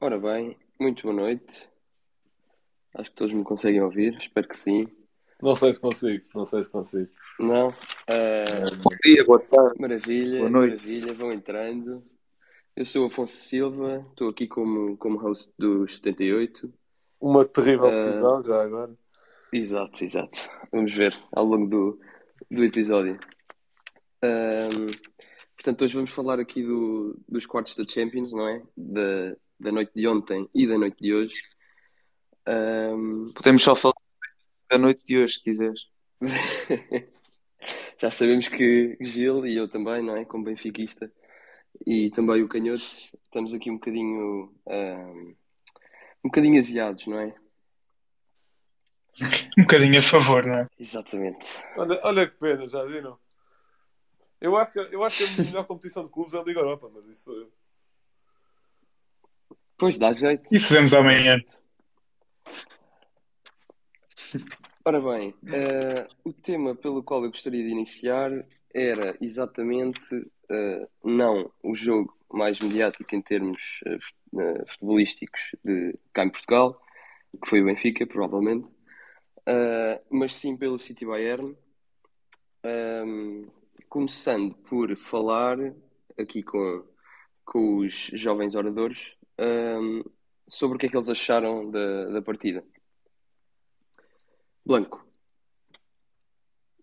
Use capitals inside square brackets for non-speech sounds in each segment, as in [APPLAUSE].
Ora bem, muito boa noite. Acho que todos me conseguem ouvir, espero que sim. Não sei se consigo, não sei se consigo. Não? Ah, Bom dia, boa tarde. maravilha, Boa noite. maravilha, vão entrando. Eu sou o Afonso Silva, estou aqui como, como host dos 78. Uma terrível Ah. decisão já agora. Exato, exato. Vamos ver ao longo do, do episódio. Ahm, portanto, hoje vamos falar aqui do, dos quartos da Champions, não é? Da, da noite de ontem e da noite de hoje. Ahm, Podemos só falar da noite de hoje, se quiseres. [LAUGHS] Já sabemos que Gil e eu também, não é? Como benfiquista e também o Canhoto, estamos aqui um bocadinho, ahm, um bocadinho aziados, não é? [LAUGHS] Um bocadinho a favor, não é? Exatamente. Olha, olha que pena, já viram? Eu acho, que, eu acho que a melhor competição de clubes é a Liga Europa, mas isso sou eu. Pois dá jeito. Isso vemos amanhã. Ora bem, eh, o tema pelo qual eu gostaria de iniciar era exatamente eh, não o jogo mais mediático em termos eh, futebolísticos de cá em Portugal, que foi o Benfica, provavelmente, mas sim pelo City Bayern. Ahm, começando por falar aqui com, com os jovens oradores ahm, sobre o que é que eles acharam da, da partida. Blanco.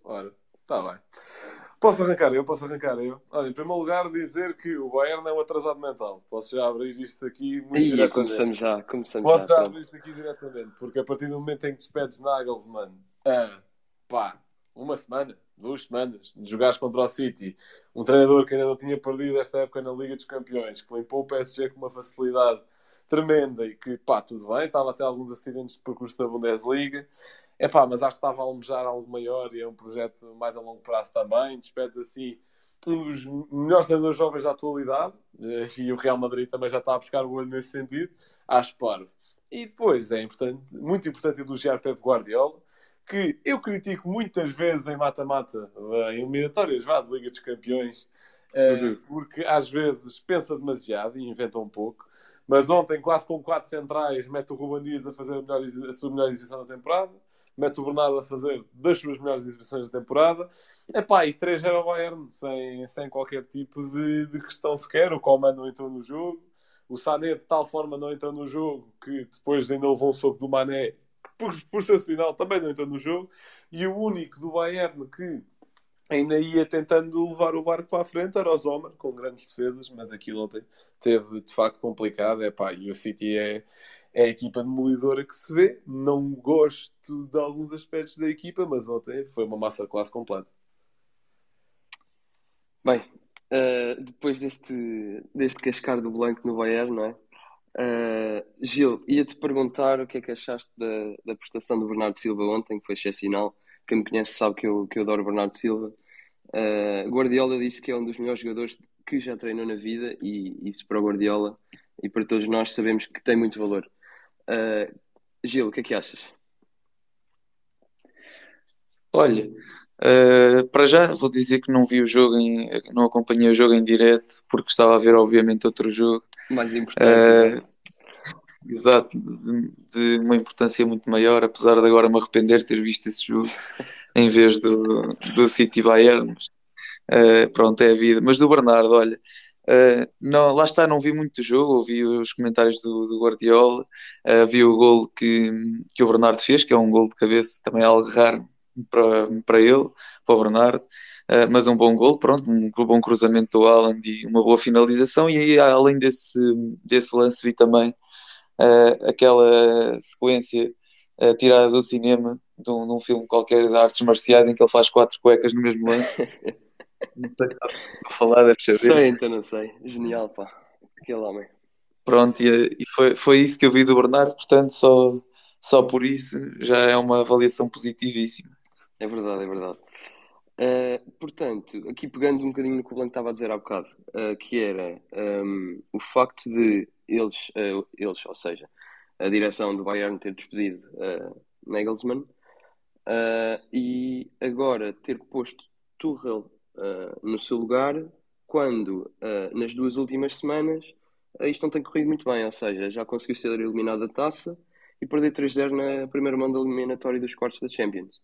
Ora, está bem. Posso arrancar eu, posso arrancar eu. Olha, em primeiro lugar, dizer que o Bayern é um atrasado mental. Posso já abrir isto aqui muito Ih, diretamente. começamos já, começamos Posso já. já abrir isto aqui diretamente, porque a partir do momento em que despedes Nagelsmann, ah, pá, uma semana, duas semanas, de jogares contra o City, um treinador que ainda não tinha perdido esta época na Liga dos Campeões, que limpou o PSG com uma facilidade tremenda e que, pá, tudo bem, estava até alguns acidentes de percurso da Bundesliga, é pá, mas acho que estava a almejar algo maior e é um projeto mais a longo prazo também, despedes assim um dos melhores treinadores jovens da atualidade, eh, e o Real Madrid também já está a buscar o olho nesse sentido, acho parvo. E depois é importante, muito importante elogiar Pep Guardiola, que eu critico muitas vezes em mata-mata, eh, em eliminatórias, vá, de Liga dos Campeões, eh, Uhum. porque às vezes pensa demasiado e inventa um pouco. Mas ontem, quase com quatro centrais, mete o Ruben Dias a fazer a, melhor a sua melhor exibição da temporada, mete o Bernardo a fazer das suas melhores exibições da temporada, Epá, e 3 era o Bayern, sem, sem qualquer tipo de, de questão sequer. O Coman não entrou no jogo. O Sané, de tal forma, não entrou no jogo que depois ainda levou um soco do Mané, por, por seu sinal, também não entrou no jogo. E o único do Bayern que ainda ia tentando levar o barco para a frente era o Zomer, com grandes defesas, mas aquilo ontem teve de facto complicado. Epá, e o City é, é a equipa demolidora que se vê. Não gosto de alguns aspectos da equipa, mas ontem foi uma massa classe completa. Bem, eh, depois deste, deste cascar do Blanco no Bayern, não é? Eh, Gil, ia-te perguntar o que é que achaste da, da prestação do Bernardo Silva ontem, que foi excepcional. Quem me conhece sabe que eu, que eu adoro o Bernardo Silva. Eh, Guardiola disse que é um dos melhores jogadores que já treinou na vida, e isso para o Guardiola e para todos nós sabemos que tem muito valor. Eh, Gil, o que é que achas? Olha, eh, para já vou dizer que não vi o jogo, em, não acompanhei o jogo em direto, porque estava a ver, obviamente, outro jogo. Mais importante, então. exato, de, de uma importância muito maior, apesar de agora me arrepender de ter visto esse jogo [LAUGHS] em vez do, do City Bayern. Mas, eh, pronto, é a vida. Mas do Bernardo, olha, eh, não, lá está, não vi muito jogo, ouvi os comentários do, do Guardiola, eh, vi o gol que, que o Bernardo fez, que é um gol de cabeça, também é algo raro para, para ele, para o Bernardo. Uh, mas um bom gol, pronto, um bom cruzamento do Haaland e uma boa finalização. E aí, além desse, desse lance, vi também uh, aquela sequência uh, tirada do cinema de um, de um, filme qualquer de artes marciais em que ele faz quatro cuecas no mesmo lance. [LAUGHS] não sei se a falar, deve saber. Sei, então não sei. Genial, pá. Aquele homem. Pronto, e, e foi, foi isso que eu vi do Bernardo, portanto, só, só por isso já é uma avaliação positivíssima. É verdade, é verdade. Uh, portanto, aqui pegando um bocadinho no que o Blanco estava a dizer há bocado, uh, que era um, o facto de eles, uh, eles, ou seja, a direção do Bayern ter despedido Nagelsmann e agora ter posto Tuchel no seu lugar, quando nas duas últimas semanas isto não tem corrido muito bem, ou seja, já conseguiu ser eliminado da taça e perder 3-0 na primeira mão da eliminatória dos quartos da Champions.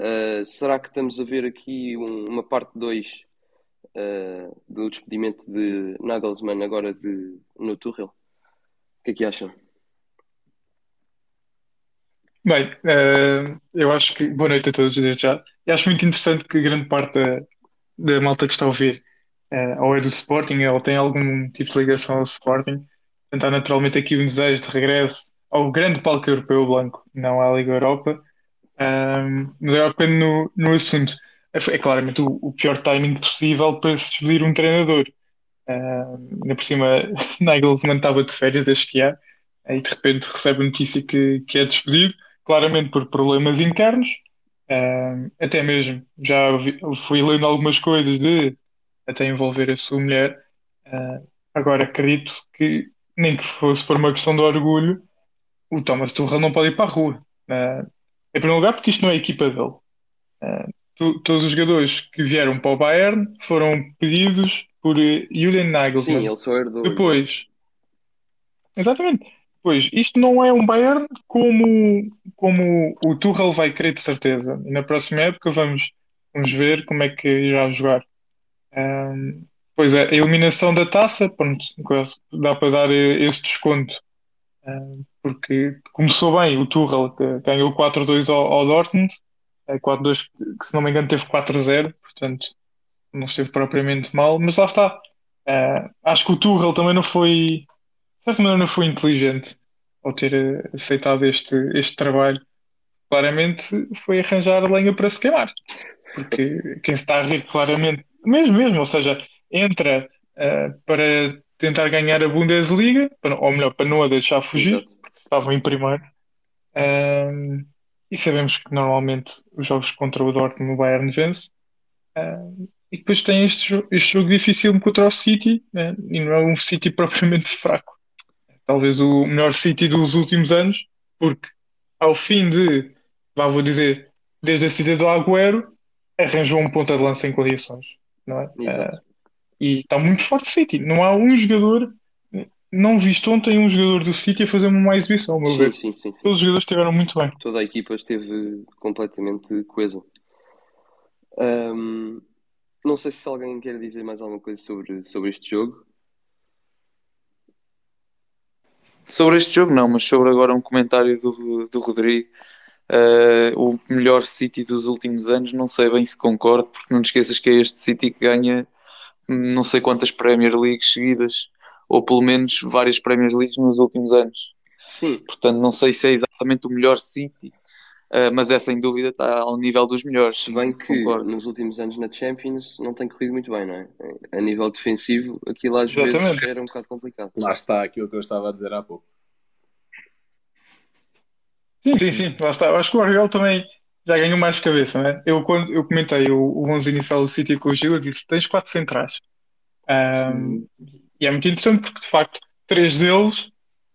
Uh, será que estamos a ver aqui um, uma parte 2 uh, do despedimento de Nagelsmann agora de, no Tuchel? O que é que acham? Bem, uh, eu acho que. Boa noite a todos, desde já. Acho muito interessante que grande parte da, da malta que está a ouvir ou é do Sporting ou tem algum tipo de ligação ao Sporting. Portanto, há naturalmente aqui um desejo de regresso ao grande palco europeu branco, não à Liga Europa. Um, mas agora, pegando no, no assunto, é, é claramente o, o, pior timing possível para se despedir um treinador. Uh, ainda por cima, [LAUGHS] Nagelsmann estava de férias este ano e de repente recebe a notícia que, que é despedido claramente por problemas internos, até mesmo já vi, fui lendo algumas coisas de até envolver a sua mulher. Uh, agora acredito que, nem que fosse por uma questão de orgulho, o Thomas Tuchel não pode ir para a rua. Uh, em primeiro lugar, porque isto não é a equipa dele. Uh, tu, todos os jogadores que vieram para o Bayern foram pedidos por Julian Nagelsmann. Sim, ele só herdou. Depois, exatamente. Pois, isto não é um Bayern como, como o Tuchel vai querer de certeza. E na próxima época vamos, vamos ver como é que irá jogar. Um, pois é, a eliminação da taça, pronto, dá para dar esse desconto. Porque começou bem o Tuchel, que ganhou 4-2 ao, ao Dortmund, 4-2 que se não me engano teve 4-0, portanto não esteve propriamente mal, mas lá está. Uh, acho que o Tuchel também não foi de certa maneira não foi inteligente ao ter eh, aceitado este, este trabalho. Claramente foi arranjar lenha para se queimar. Porque quem se está a rir claramente, mesmo mesmo, ou seja, entra uh, para tentar ganhar a Bundesliga, ou melhor, para não a deixar fugir, Exato. porque estavam em primeiro. Uh, e sabemos que normalmente os jogos contra o Dortmund o Bayern vence. Uh, e depois tem este, este jogo difícil contra o City, né? e não é um City [LAUGHS] propriamente fraco talvez o melhor City dos últimos anos, porque ao fim de, vá, vou dizer, desde a saída do Agüero, arranjou um ponta de lança em condições, não é? Uh, e está muito forte o City. Não há um jogador, não visto ontem um jogador do City a fazer uma exibição, meu sim, ver. Sim, sim, sim. Todos os jogadores estiveram muito bem. Toda a equipa esteve completamente coesa. Um, não sei se alguém quer dizer mais alguma coisa sobre, sobre este jogo. Sobre este jogo, não, mas sobre agora um comentário do, do Rodrigo. Uh, o melhor City dos últimos anos, não sei bem se concordo, porque não te esqueças que é este City que ganha não sei quantas Premier Leagues seguidas, ou pelo menos várias Premier Leagues nos últimos anos. Sim. Portanto, não sei se é exatamente o melhor City, uh, mas é sem dúvida está ao nível dos melhores. Se bem que concordo. nos últimos anos na Champions não tem corrido muito bem, não é? A nível defensivo, aquilo às Exatamente. vezes era um bocado complicado. Lá está aquilo que eu estava a dizer há pouco. Sim, sim, sim, lá está. Eu acho que o Argel também já ganhou mais cabeça, não é? Eu, quando eu comentei o, o 11 inicial do City com o Gil, eu disse: tens quatro centrais. Um, e é muito interessante porque, de facto, três deles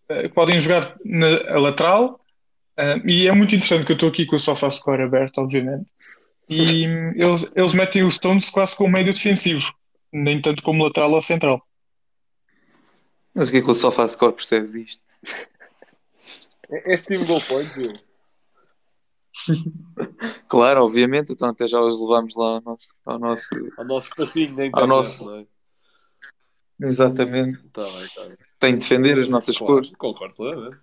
uh, podem jogar na lateral Uh, e é muito interessante que eu estou aqui com o SofaScore aberto, obviamente. E [LAUGHS] eles, eles metem o Stones quase como médio defensivo, nem tanto como lateral ou central. Mas o que é que o SofaScore percebe disto? Este time goal point, [LAUGHS] Claro, obviamente, então até já os levamos lá ao nosso, ao nosso, ao nosso passinho nem ao nosso... É? Exatamente. Tá bem, tá bem. Tem de defender as nossas claro, cores. Concordo plenamente.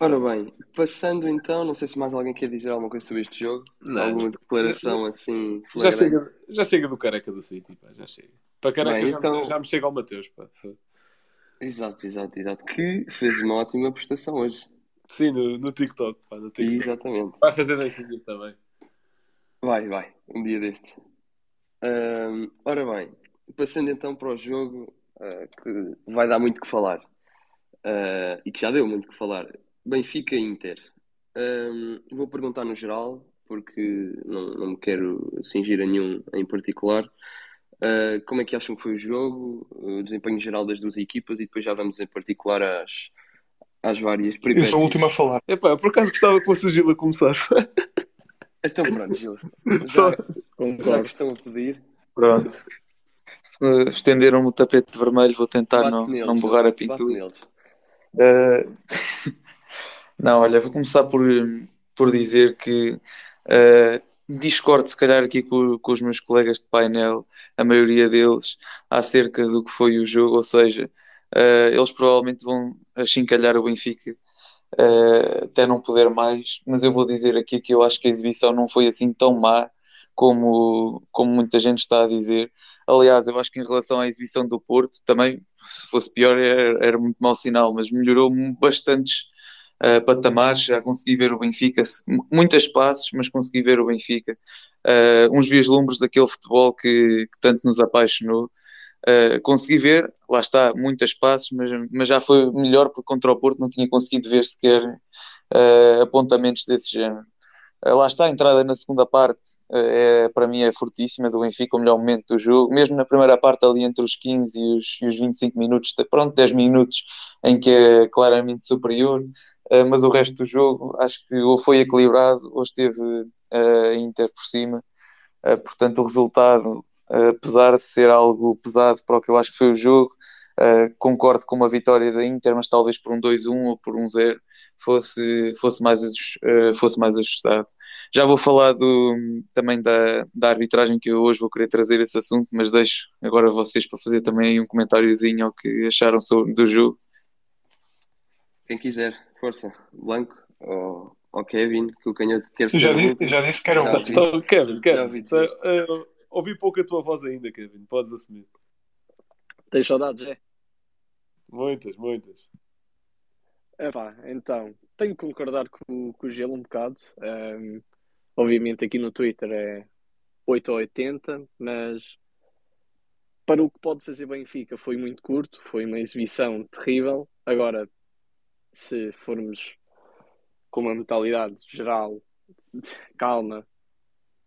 Ora bem, passando então, não sei se mais alguém quer dizer alguma coisa sobre este jogo. Não. Alguma declaração assim. Já chega, já chega do careca do City, pá, já chega. Para careca bem, já, então... já me chega ao Mateus, pá. Exato, exato, exato. Que fez uma ótima prestação hoje. Sim, no, no TikTok, pá, no TikTok. Exatamente. Vai fazer dancinhas também. Vai, vai, um dia destes. Um, ora bem, passando então para o jogo uh, que vai dar muito que falar uh, e que já deu muito que falar. Benfica Inter. Um, vou perguntar no geral, porque não, não me quero cingir a nenhum em particular. Uh, como é que acham que foi o jogo, o desempenho geral das duas equipas e depois já vamos em particular às, às várias peripécias. Eu sou o último a falar. Epá, por acaso gostava que fosse o Gil a começar. então pronto, Gil. [LAUGHS] Já, já que estão a pedir. Pronto. estenderam-me o tapete vermelho, vou tentar Bate não, neles, não borrar a pintura. Uh, [LAUGHS] não, olha, vou começar por, por dizer que uh, discordo, se calhar, aqui com, com, os meus colegas de painel, a maioria deles, acerca do que foi o jogo, ou seja, uh, eles provavelmente vão achincalhar o Benfica uh, até não poder mais, mas eu vou dizer aqui que eu acho que a exibição não foi assim tão má como, como muita gente está a dizer. Aliás, eu acho que em relação à exibição do Porto, também, se fosse pior, era, era muito mau sinal, mas melhorou bastantes uh, patamares. Já consegui ver o Benfica, muitas passes, mas consegui ver o Benfica. Uh, uns vislumbres daquele futebol que, que tanto nos apaixonou. Uh, consegui ver, lá está, muitas passes, mas, mas já foi melhor porque contra o Porto não tinha conseguido ver sequer apontamentos desse género. Lá está, a entrada na segunda parte é, para mim é fortíssima do Benfica, o melhor momento do jogo, mesmo na primeira parte ali entre os 15 e os, e os 25 minutos, pronto, 10 minutos em que é claramente superior, mas o resto do jogo acho que ou foi equilibrado ou esteve a Inter por cima, portanto o resultado apesar de ser algo pesado para o que eu acho que foi o jogo. Concordo com uma vitória da Inter, mas talvez por um 2-1 ou por um 0 fosse, fosse, mais, fosse mais ajustado. Já vou falar do, também da, da arbitragem, que eu hoje vou querer trazer esse assunto, mas deixo agora vocês para fazer também um comentáriozinho ao que acharam sobre, do jogo. Quem quiser, força. Blanco ou, ou Kevin, que o canhoto quer ser. Já disse, já disse que era um. Então, Kevin, Kevin. Ouvi pouco a tua voz ainda, Kevin. Podes assumir. Tens saudades, é? Muitas, muitas. É pá, então, tenho que concordar com, com o Gelo um bocado. Um, obviamente aqui no Twitter é 8 ou 80, mas para o que pode fazer Benfica foi muito curto, foi uma exibição terrível. Agora, se formos com uma mentalidade geral, calma,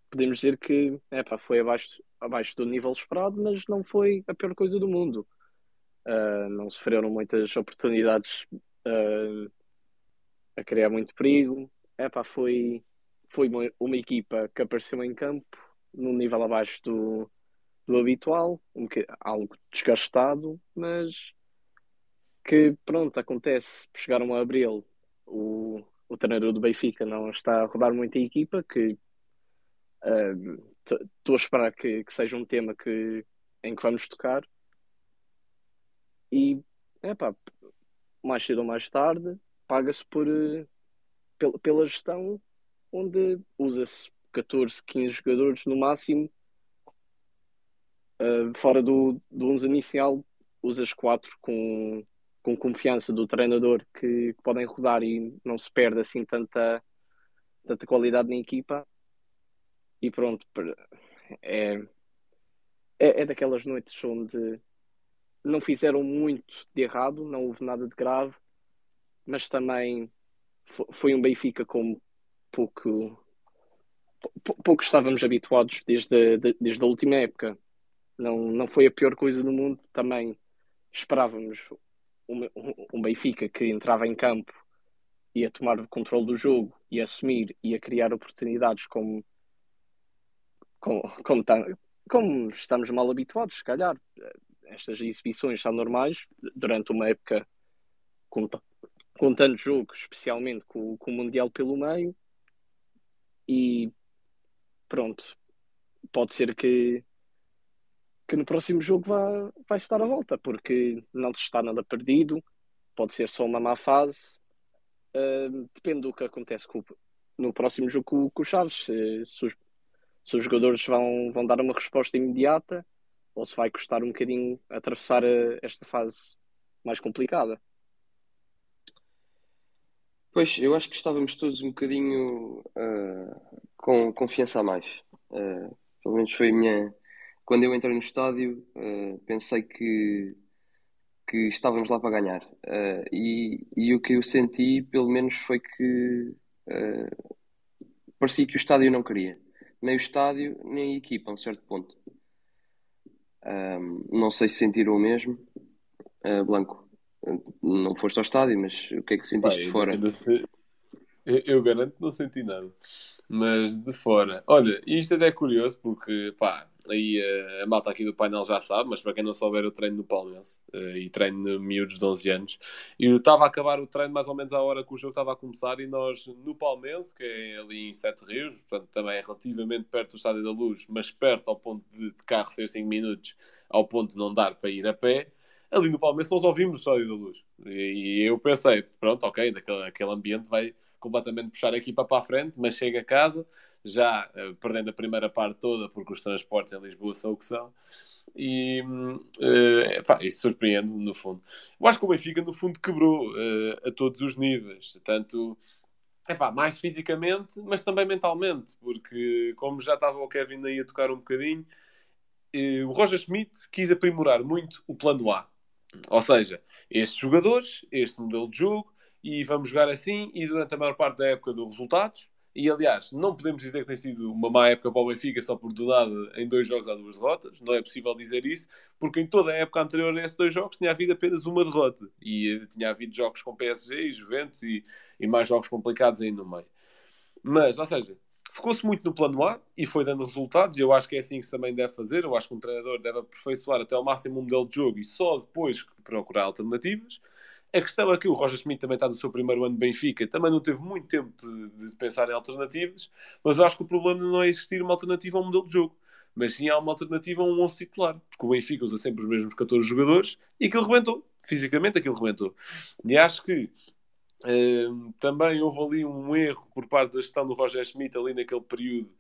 podemos dizer que epá, foi abaixo, abaixo do nível esperado, mas não foi a pior coisa do mundo. Uh, não sofreram muitas oportunidades uh, a criar muito perigo. Epá, foi foi uma, uma, equipa que apareceu em campo num nível abaixo do, do habitual, um, algo desgastado, mas que pronto, acontece. Chegaram a abril, o, o treinador do Benfica não está a rodar muito a equipa, que Estou uh, a esperar que, que, seja um tema que, em que vamos tocar. E, é pá, mais cedo ou mais tarde, paga-se por, pela, pela gestão, onde usa-se 14, 15 jogadores no máximo. Uh, fora do, do 11 inicial, usas 4 com, com confiança do treinador que, que podem rodar e não se perde assim tanta, tanta qualidade na equipa e pronto, é, é, é daquelas noites onde não fizeram muito de errado, não houve nada de grave, mas também foi um Benfica como pouco, pouco estávamos habituados desde, a, desde a última época. Não, não foi a pior coisa do mundo, também esperávamos um, um Benfica que entrava em campo e a tomar o controle do jogo e a assumir e a criar oportunidades como como, como, tá, como estamos mal habituados, se calhar. Estas exibições são normais durante uma época com, com tanto jogo, especialmente com, com o Mundial pelo meio. E pronto, pode ser que, que no próximo jogo vá, vai se dar a volta, porque não se está nada perdido, pode ser só uma má fase. Uh, depende do que acontece com, no próximo jogo com, com o Chaves. Se, se os, se os jogadores vão, vão dar uma resposta imediata ou se vai custar um bocadinho atravessar eh, esta fase mais complicada. Pois, eu acho que estávamos todos um bocadinho uh, com confiança a mais. Uh, pelo menos foi a minha. Quando eu entrei no estádio, uh, pensei que, que estávamos lá para ganhar. E, e, o que eu senti, pelo menos, foi que parecia que o estádio não queria nem o estádio, nem a equipa, a um certo ponto. Não sei se sentiram o mesmo. Uh, Blanco, não foste ao estádio, mas o que é que sentiste de fora? Ainda, Eu, eu garanto que não senti nada. Mas de fora. Olha, isto até é curioso porque, pá, aí a, a malta aqui do painel já sabe, mas para quem não souber, eu treino no Palmeiras uh, e treino miúdos de 11 anos. E eu estava a acabar o treino mais ou menos à hora que o jogo estava a começar. E nós no Palmeiras, que é ali em Sete Rios, portanto também é relativamente perto do Estádio da Luz, mas perto ao ponto de, de carro ser 5 minutos, ao ponto de não dar para ir a pé ali no Palmeiras nós ouvimos o Estádio da Luz. E, e eu pensei, pronto, ok, naquele, aquele ambiente vai completamente puxar a equipa para a frente, mas chega a casa, já uh, perdendo a primeira parte toda, porque os transportes em Lisboa são o que são. E, uh, epá, isso surpreende no fundo. Eu acho que o Benfica, no fundo, quebrou uh, a todos os níveis, tanto epá, mais fisicamente, mas também mentalmente, porque como já estava o Kevin aí a tocar um bocadinho, o Roger Schmidt quis aprimorar muito o plano A. Ou seja, estes jogadores, este modelo de jogo, e vamos jogar assim, e durante a maior parte da época dos resultados. E aliás, não podemos dizer que tem sido uma má época para o Benfica só por do nada em dois jogos há duas derrotas. Não é possível dizer isso, porque em toda a época anterior a esses dois jogos tinha havido apenas uma derrota. E tinha havido jogos com PSG e Juventus e, e mais jogos complicados aí no meio. Mas, ou seja, Focou-se muito no plano A e foi dando resultados, e eu acho que é assim que se também deve fazer. Eu acho que um treinador deve aperfeiçoar até ao máximo um modelo de jogo e só depois procurar alternativas. A questão é que o Roger Schmidt também está no seu primeiro ano de Benfica, também não teve muito tempo de pensar em alternativas, mas eu acho que o problema não é existir uma alternativa ao modelo de jogo, mas sim há uma alternativa a um 11 titular, porque o Benfica usa sempre os mesmos 14 jogadores e aquilo rebentou, fisicamente aquilo rebentou. E acho que Uh, também houve ali um erro por parte da gestão do Roger Schmidt ali naquele período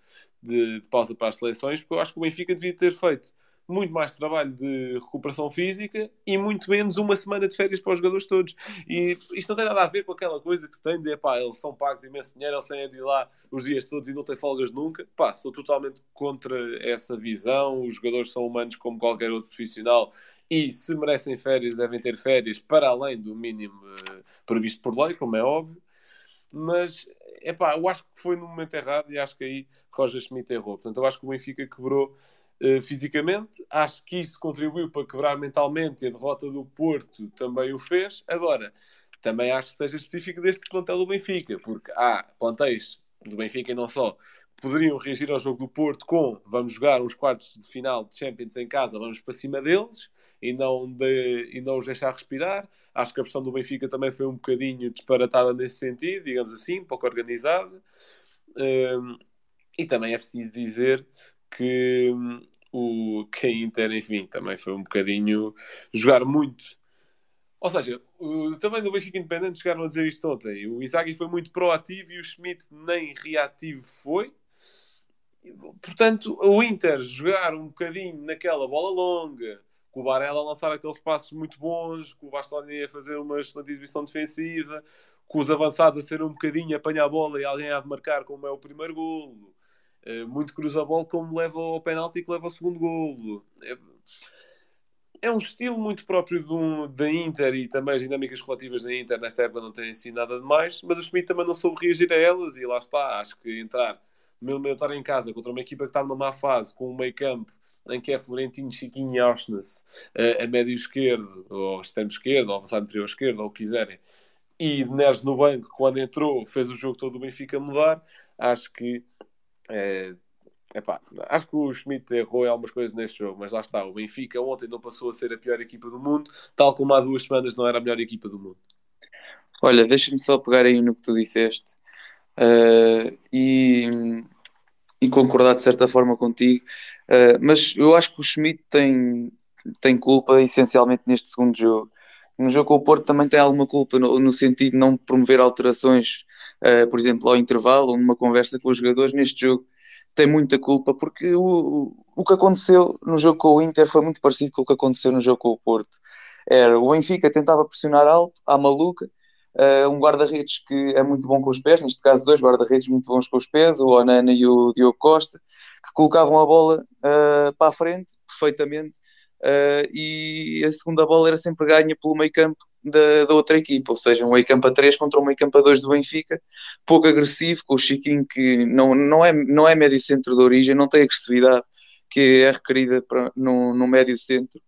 de, de, pausa para as seleções, porque eu acho que o Benfica devia ter feito muito mais trabalho de recuperação física e muito menos uma semana de férias para os jogadores todos. E isto não tem nada a ver com aquela coisa que se tem de, pá, eles são pagos imenso dinheiro, eles têm de ir lá os dias todos e não têm folgas nunca. Pá, sou totalmente contra essa visão. Os jogadores são humanos como qualquer outro profissional e se merecem férias, devem ter férias para além do mínimo uh, previsto por lei, como é óbvio. Mas, é pá, eu acho que foi no momento errado e acho que aí Roger Schmidt errou. Portanto, eu acho que o Benfica quebrou eh, fisicamente. Acho que isso contribuiu para quebrar mentalmente e a derrota do Porto também o fez. Agora, também acho que seja específico deste plantel do Benfica, porque há plantéis do Benfica e não só poderiam reagir ao jogo do Porto com vamos jogar uns quartos de final de Champions em casa, vamos para cima deles e não, de, e não os deixar respirar. Acho que a pressão do Benfica também foi um bocadinho disparatada nesse sentido, digamos assim, pouco organizada. Um, e também é preciso dizer que o que a Inter, enfim, também foi um bocadinho jogar muito. Ou seja, o, também no Benfica Independente chegaram a dizer isto ontem. O Isaac foi muito proativo e o Schmidt nem reativo foi. Portanto, o Inter jogar um bocadinho naquela bola longa, com o Barella a lançar aqueles passos muito bons, com o Bastoni a fazer uma excelente exibição defensiva, com os avançados a ser um bocadinho apanhar a bola e alguém a marcar, como é o primeiro golo. Uh, muito cruza a bola, como leva ao penalti e que leva ao segundo golo. É, é um estilo muito próprio um, da Inter e também as dinâmicas coletivas da Inter nesta época não têm sido nada demais, mas o Schmidt também não soube reagir a elas e lá está. Acho que entrar eliminatório em casa contra uma equipa que está numa má fase, com um meio campo em que é Florentino, Chiquinho e Auschnitz a, a médio esquerdo, ou extremo esquerdo, ou avançado interior esquerdo, ou o que quiserem, e Neres no banco, quando entrou, fez o jogo todo o Benfica mudar. Acho que é, epá, acho que o Schmidt errou em algumas coisas neste jogo, mas lá está. O Benfica ontem não passou a ser a pior equipa do mundo, tal como há duas semanas não era a melhor equipa do mundo. Olha, deixa-me só pegar aí no que tu disseste uh, e, e, concordar de certa forma contigo, uh, mas eu acho que o Schmidt tem, tem culpa essencialmente neste segundo jogo. No jogo com o Porto também tem alguma culpa no, no sentido de não promover alterações uh, por exemplo, ao intervalo ou numa conversa com os jogadores, neste jogo tem muita culpa, porque o, o que aconteceu no jogo com o Inter foi muito parecido com o que aconteceu no jogo com o Porto. Era o Benfica tentava pressionar alto, à maluca, uh, um guarda-redes que é muito bom com os pés, neste caso dois guarda-redes muito bons com os pés, o Onana e o Diogo Costa, que colocavam a bola uh, para a frente perfeitamente, uh, e a segunda bola era sempre ganha pelo meio campo da, da, outra equipa, ou seja, um meio campo a 3 contra um meio campo a 2 do Benfica, pouco agressivo, com o Chiquinho que não, não, é, não é médio centro de origem, não tem agressividade que é requerida para, no, no médio centro.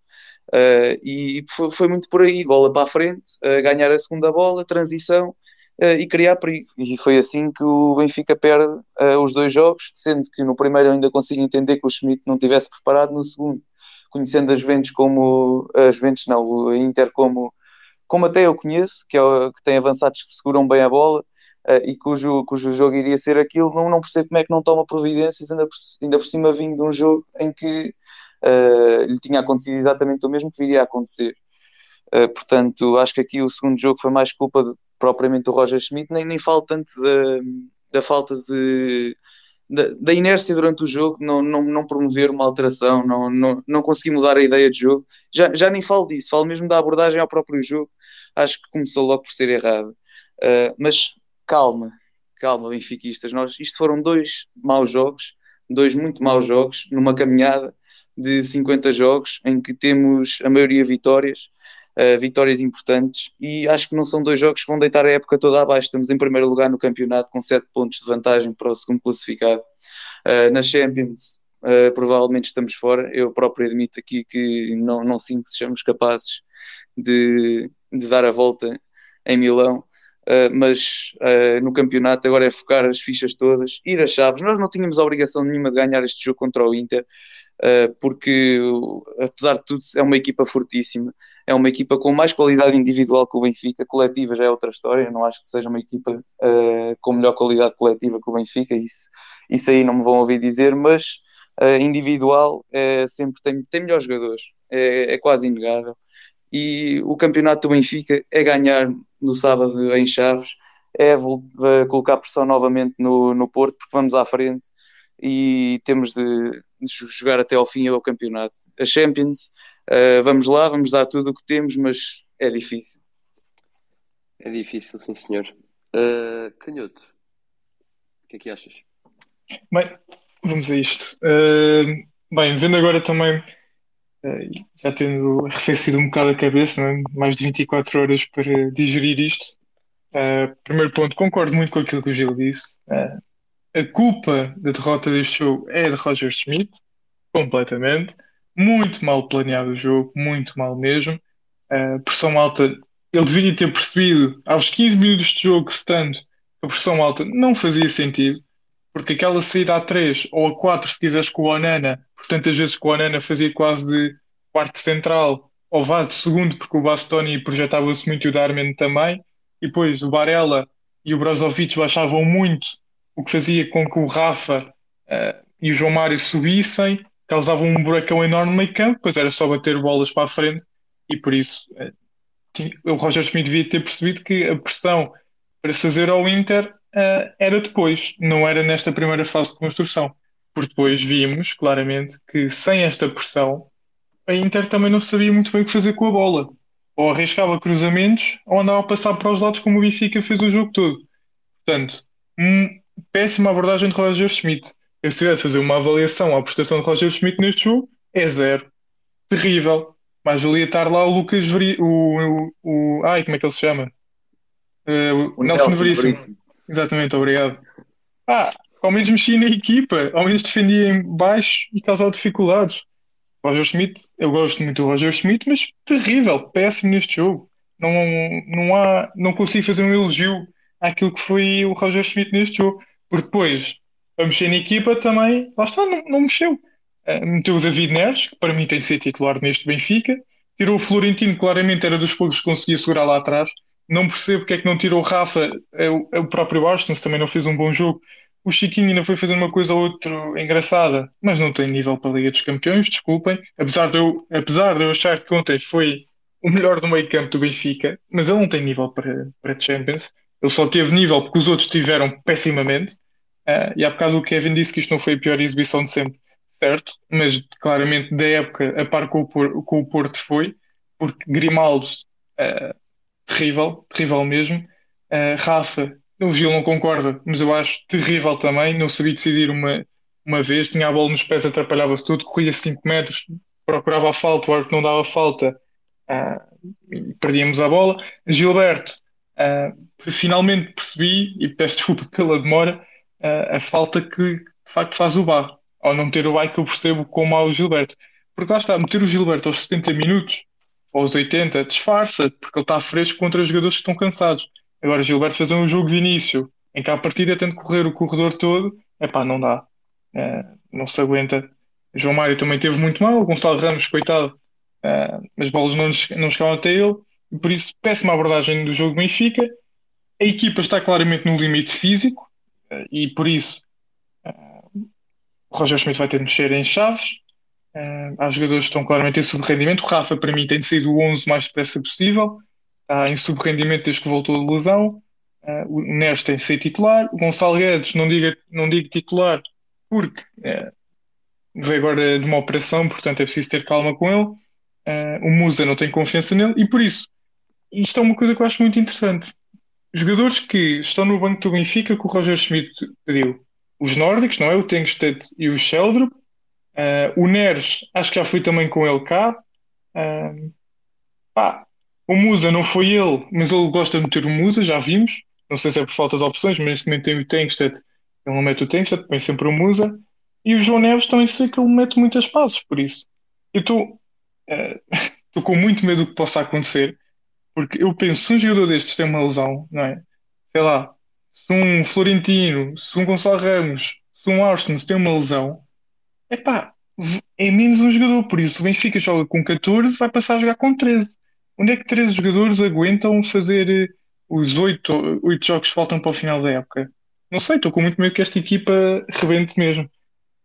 Uh, e foi, foi, muito por aí, bola para a frente, uh, ganhar a segunda bola, transição, uh, e criar perigo. E foi assim que o Benfica perde uh, os dois jogos, sendo que no primeiro ainda consigo entender que o Schmidt não tivesse preparado, no segundo, conhecendo as Juventus como as Juventus não, a Inter como, como até eu conheço, que, é, que tem avançados que seguram bem a bola. Uh, e cujo, cujo jogo iria ser aquilo, não, não percebo como é que não toma providências, ainda por, ainda por cima vindo de um jogo em que lhe tinha acontecido exatamente o mesmo que viria a acontecer. Uh, portanto, acho que aqui o segundo jogo foi mais culpa de, propriamente do Roger Schmidt, nem, nem falo tanto da, da falta de. Da, da, inércia durante o jogo, não, não, não promover uma alteração, não, não, não conseguir mudar a ideia de jogo. Já, já nem falo disso, falo mesmo da abordagem ao próprio jogo. Acho que começou logo por ser errado. Uh, mas calma, calma, benfiquistas. Nós, isto foram dois maus jogos, dois muito maus jogos, numa caminhada de 50 jogos, em que temos a maioria vitórias uh, vitórias importantes e acho que não são dois jogos que vão deitar a época toda abaixo. Estamos em primeiro lugar no campeonato com 7 pontos de vantagem para o segundo classificado. Uh, na Champions, uh, provavelmente estamos fora. Eu próprio admito aqui que não, não sinto que sejamos capazes de, de dar a volta em Milão. Uh, mas uh, no campeonato agora é focar as fichas todas, ir às chaves. Nós não tínhamos obrigação nenhuma de ganhar este jogo contra o Inter, uh, porque apesar de tudo é uma equipa fortíssima é uma equipa com mais qualidade individual que o Benfica, coletiva já é outra história, não acho que seja uma equipa uh, com melhor qualidade coletiva que o Benfica, isso, isso aí não me vão ouvir dizer, mas uh, individual é, sempre tem, tem melhores jogadores, é, é quase inegável. E o campeonato do Benfica é ganhar no sábado em Chaves, é colocar pressão novamente no, no Porto, porque vamos à frente e temos de, de jogar até ao fim o campeonato. A Champions Uh, vamos lá, vamos dar tudo o que temos, mas é difícil. É difícil, sim, senhor. Uh, Canhoto, o que é que achas? Bem, vamos a isto. Uh, bem, vendo agora também, uh, já tendo arrefecido um bocado a cabeça, né? mais de 24 horas para digerir isto. primeiro ponto, concordo muito com aquilo que o Gil disse. a culpa da derrota deste jogo é de Roger Schmidt, completamente muito mal planeado o jogo, muito mal mesmo. Uh, pressão alta, ele deveria ter percebido aos 15 minutos de jogo, estando a pressão alta, não fazia sentido, porque aquela saída a 3 ou a 4, se quiseres, com o Onana, por tantas vezes que o Onana fazia quase de quarto central, ou vá de segundo, porque o Bastoni projetava-se muito e o Darmen também, e depois o Barella e o Brozovic baixavam muito, o que fazia com que o Rafa uh, e o João Mário subissem causavam um buracão enorme no meio campo, pois era só bater bolas para a frente e por isso eh, o Roger Schmidt devia ter percebido que a pressão para fazer ao Inter uh, era depois, não era nesta primeira fase de construção. Porque depois vimos claramente que sem esta pressão a Inter também não sabia muito bem o que fazer com a bola. Ou arriscava cruzamentos ou andava a passar para os lados como o Benfica fez o jogo todo. Portanto, um, péssima abordagem de Roger Schmidt eu se tiver de fazer uma avaliação à prestação de Roger Schmidt neste jogo, é zero. Terrível. Mas valia estar lá o Lucas Veri... o, o, o, Ai, como é que ele se chama? Uh, o, Nelson, Nelson Veríssimo. Veríssimo. Exatamente, obrigado. Ah, ao menos mexia na equipa, ao menos defendia em baixo e causava dificuldades. Roger Schmidt, eu gosto muito do Roger Schmidt, mas terrível, péssimo neste jogo. Não, não, há, não consigo fazer um elogio àquilo que foi o Roger Schmidt neste jogo. Porque depois a mexer na equipa também, lá está, não, não mexeu. Uh, meteu o David Neres, que para mim tem de ser titular neste Benfica. Tirou o Florentino, claramente era dos poucos que conseguia segurar lá atrás. Não percebo porque é que não tirou o Rafa, é o, é o próprio Austin também não fez um bom jogo. O Chiquinho ainda foi fazer uma coisa ou outra engraçada, mas não tem nível para a Liga dos Campeões, desculpem. Apesar de eu, apesar de eu achar que ontem foi o melhor do meio campo do Benfica, mas ele não tem nível para, para Champions. Ele só teve nível porque os outros tiveram pessimamente. Uh, e há bocado o Kevin disse que isto não foi a pior exibição de sempre, certo? Mas claramente da época a par com o, Por com o Porto foi, porque Grimaldo, uh, terrível, terrível mesmo. Uh, Rafa, o Gil não concorda, mas eu acho terrível também. Não sabia decidir uma, uma vez, tinha a bola nos pés, atrapalhava-se tudo, corria 5 metros, procurava a falta, o árbitro não dava falta, uh, perdíamos a bola. Gilberto, uh, finalmente percebi, e peço desculpa pela demora, a, a falta que de facto faz o Bar. Ao não ter o Bar que eu percebo como há o Gilberto. Porque lá está, meter o Gilberto aos 70 minutos, aos 80, disfarça, porque ele está fresco contra os jogadores que estão cansados. Agora, Gilberto fazer um jogo de início em que a partida tem de correr o corredor todo, é pá, não dá. É, não se aguenta. João Mário também teve muito mal, o Gonçalo Ramos, coitado, é, as bolas não, não chegavam até ele, por isso, péssima abordagem do jogo Benfica. A equipa está claramente no limite físico, e por isso o Roger Schmidt vai ter de mexer em chaves. Uh, há jogadores que estão claramente em subrendimento. O Rafa, para mim, tem de sair do 11 o mais depressa possível. Está em subrendimento desde que voltou de lesão. Uh, o Neres tem de ser titular. O Gonçalo Guedes, não digo, não digo titular, porque veio agora de uma operação, portanto é preciso ter calma com ele. O Musa não tem confiança nele e por isso, isto é uma coisa que eu acho muito interessante. Jogadores que estão no banco do Benfica que o Roger Schmidt pediu. Os nórdicos, não é? O Tengsted e o Sheldrup Uh, o Neres, acho que já fui também com ele cá. Uh, pá, o Musa não foi ele, mas ele gosta de meter o Musa, já vimos. Não sei se é por falta de opções, mas neste momento tem o Tengsted, ele não mete o Tengsted, põe sempre o Musa. E o João Neves também sei que ele mete muitas passes, por isso. Eu estou uh, [LAUGHS] com muito medo do que possa acontecer, porque eu penso, se um jogador destes tem uma lesão, não é? Sei lá, se um Florentino, se um Gonçalo Ramos, se um Austin se tem uma lesão, Epá, é menos um jogador, por isso o Benfica joga com 14, vai passar a jogar com 13. Onde é que 13 jogadores aguentam fazer eh, os 8, 8 jogos que faltam para o final da época? Não sei, estou com muito medo que esta equipa rebente mesmo.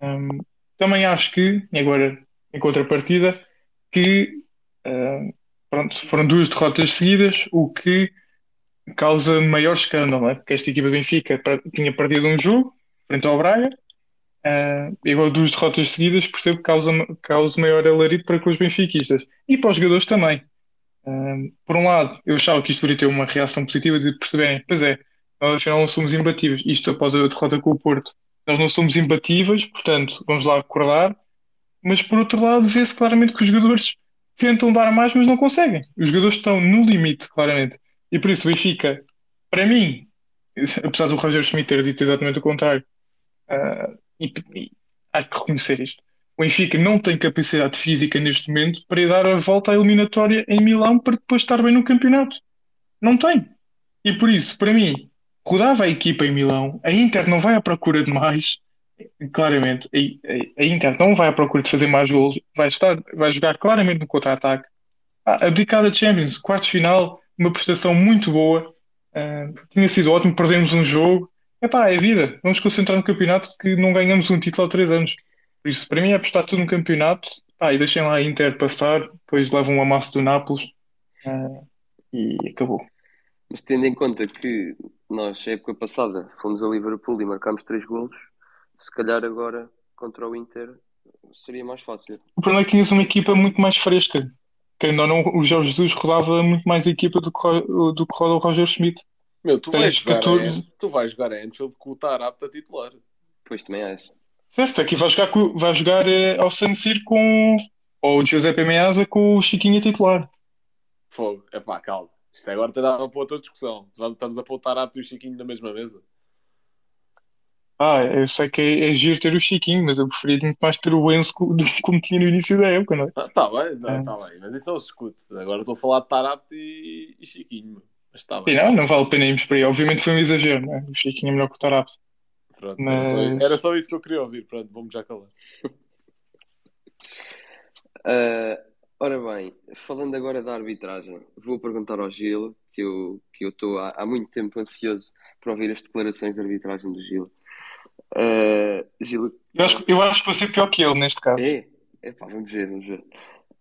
Um, também acho que, agora em contrapartida, que uh, pronto, foram duas derrotas seguidas, o que causa maior escândalo, é? porque esta equipa do Benfica tinha perdido um jogo frente ao Braga Uh, igual duas derrotas seguidas, percebo que causa, causa maior alarido para com os benfiquistas e para os jogadores também. Uh, por um lado, eu achava que isto poderia ter uma reação positiva de perceberem, pois é, nós afinal não somos imbatíveis. Isto após a derrota com o Porto, nós não somos imbatíveis, portanto, vamos lá acordar. Mas por outro lado, vê-se claramente que os jogadores tentam dar mais, mas não conseguem. Os jogadores estão no limite, claramente. E por isso, o Benfica, para mim, [LAUGHS] apesar do Roger Schmidt ter dito exatamente o contrário, uh, e, e há que reconhecer isto. O Benfica não tem capacidade física neste momento para ir dar a volta à eliminatória em Milão para depois estar bem no campeonato. Não tem. E por isso, para mim, rodava a equipa em Milão, a Inter não vai à procura de mais, claramente, a, Inter não vai à procura de fazer mais gols, vai, estar, vai jogar claramente no contra-ataque. Ah, abdicada Champions, quartos final, uma prestação muito boa, uh, tinha sido ótimo, perdemos um jogo, Epá, é vida. Vamos concentrar no campeonato que não ganhamos um título há três anos. Por isso, para mim, é apostar tudo no campeonato. Pá, e deixem lá a Inter passar, depois levam um amasso do Nápoles uh, e acabou. Mas tendo em conta que nós, época passada, fomos a Liverpool e marcámos três golos, se calhar agora contra o Inter seria mais fácil. O problema é que tinhas uma equipa muito mais fresca. Querendo ou não, o Jorge Jesus rodava muito mais a equipa do que, do que roda o Roger Schmidt. Meu, tu vais, jogar a, tu vais jogar a Anfield com o Tarapta a titular. Pois também é essa. Certo, aqui vai jogar, com, vai jogar uh, ao San Siro com ou o Giuseppe Meazza com o Chiquinho a titular. Fogo, é pá, calma. Isto agora tem dado para outra discussão. Estamos a pôr o Tarapta e o Chiquinho na mesma mesa. Ah, eu sei que é, é giro ter o Chiquinho, mas eu preferia muito mais ter o Enzo como, [LAUGHS] como tinha no início da época, não é? Ah, tá bem, não, é. tá bem, mas isso é o escute. Agora estou a falar de Tarapta e, e Chiquinho. Mas tá Sim, não, não vale a pena irmos para aí. Obviamente foi um exagero, né? o Chiquinho é melhor que o Tarapto. Pronto, Mas... era, só, era, só, isso que eu queria ouvir. Pronto, vamos já calar. uh, [LAUGHS] ora bem, falando agora da arbitragem, vou perguntar ao Gil, que eu que eu estou há, há, muito tempo ansioso para ouvir as declarações de arbitragem do Gil. Uh, Gil eu, acho, eu acho que vou ser pior que ele neste caso. É, é pá, vamos ver, vamos ver.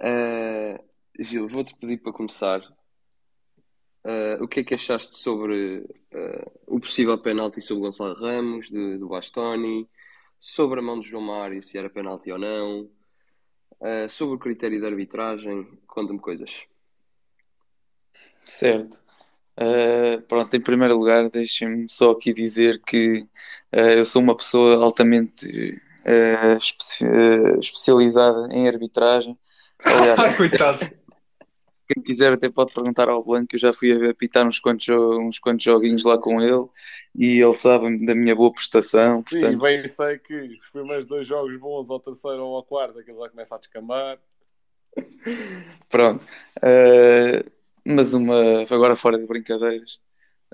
Uh, Gil, vou-te pedir para começar Uh, o que é que achaste sobre uh, o possível penalti sobre Gonçalo Ramos, de, do Bastoni, sobre a mão de João Mário, se era penalti ou não, uh, sobre o critério de arbitragem? Conta-me coisas. Certo. Pronto, em primeiro lugar, deixem-me só aqui dizer que eu sou uma pessoa altamente espe especializada em arbitragem. Aliás, [LAUGHS] Coitado. Quem quiser até pode perguntar ao Blanco, eu já fui a apitar uns quantos, uns quantos joguinhos lá com ele e ele sabe da minha boa prestação. Portanto... Sim, bem sei que os primeiros dois jogos bons, ao terceiro ou ao quarto, aquilo já começa a descambar. Pronto. Uh, mas uma, agora fora de brincadeiras,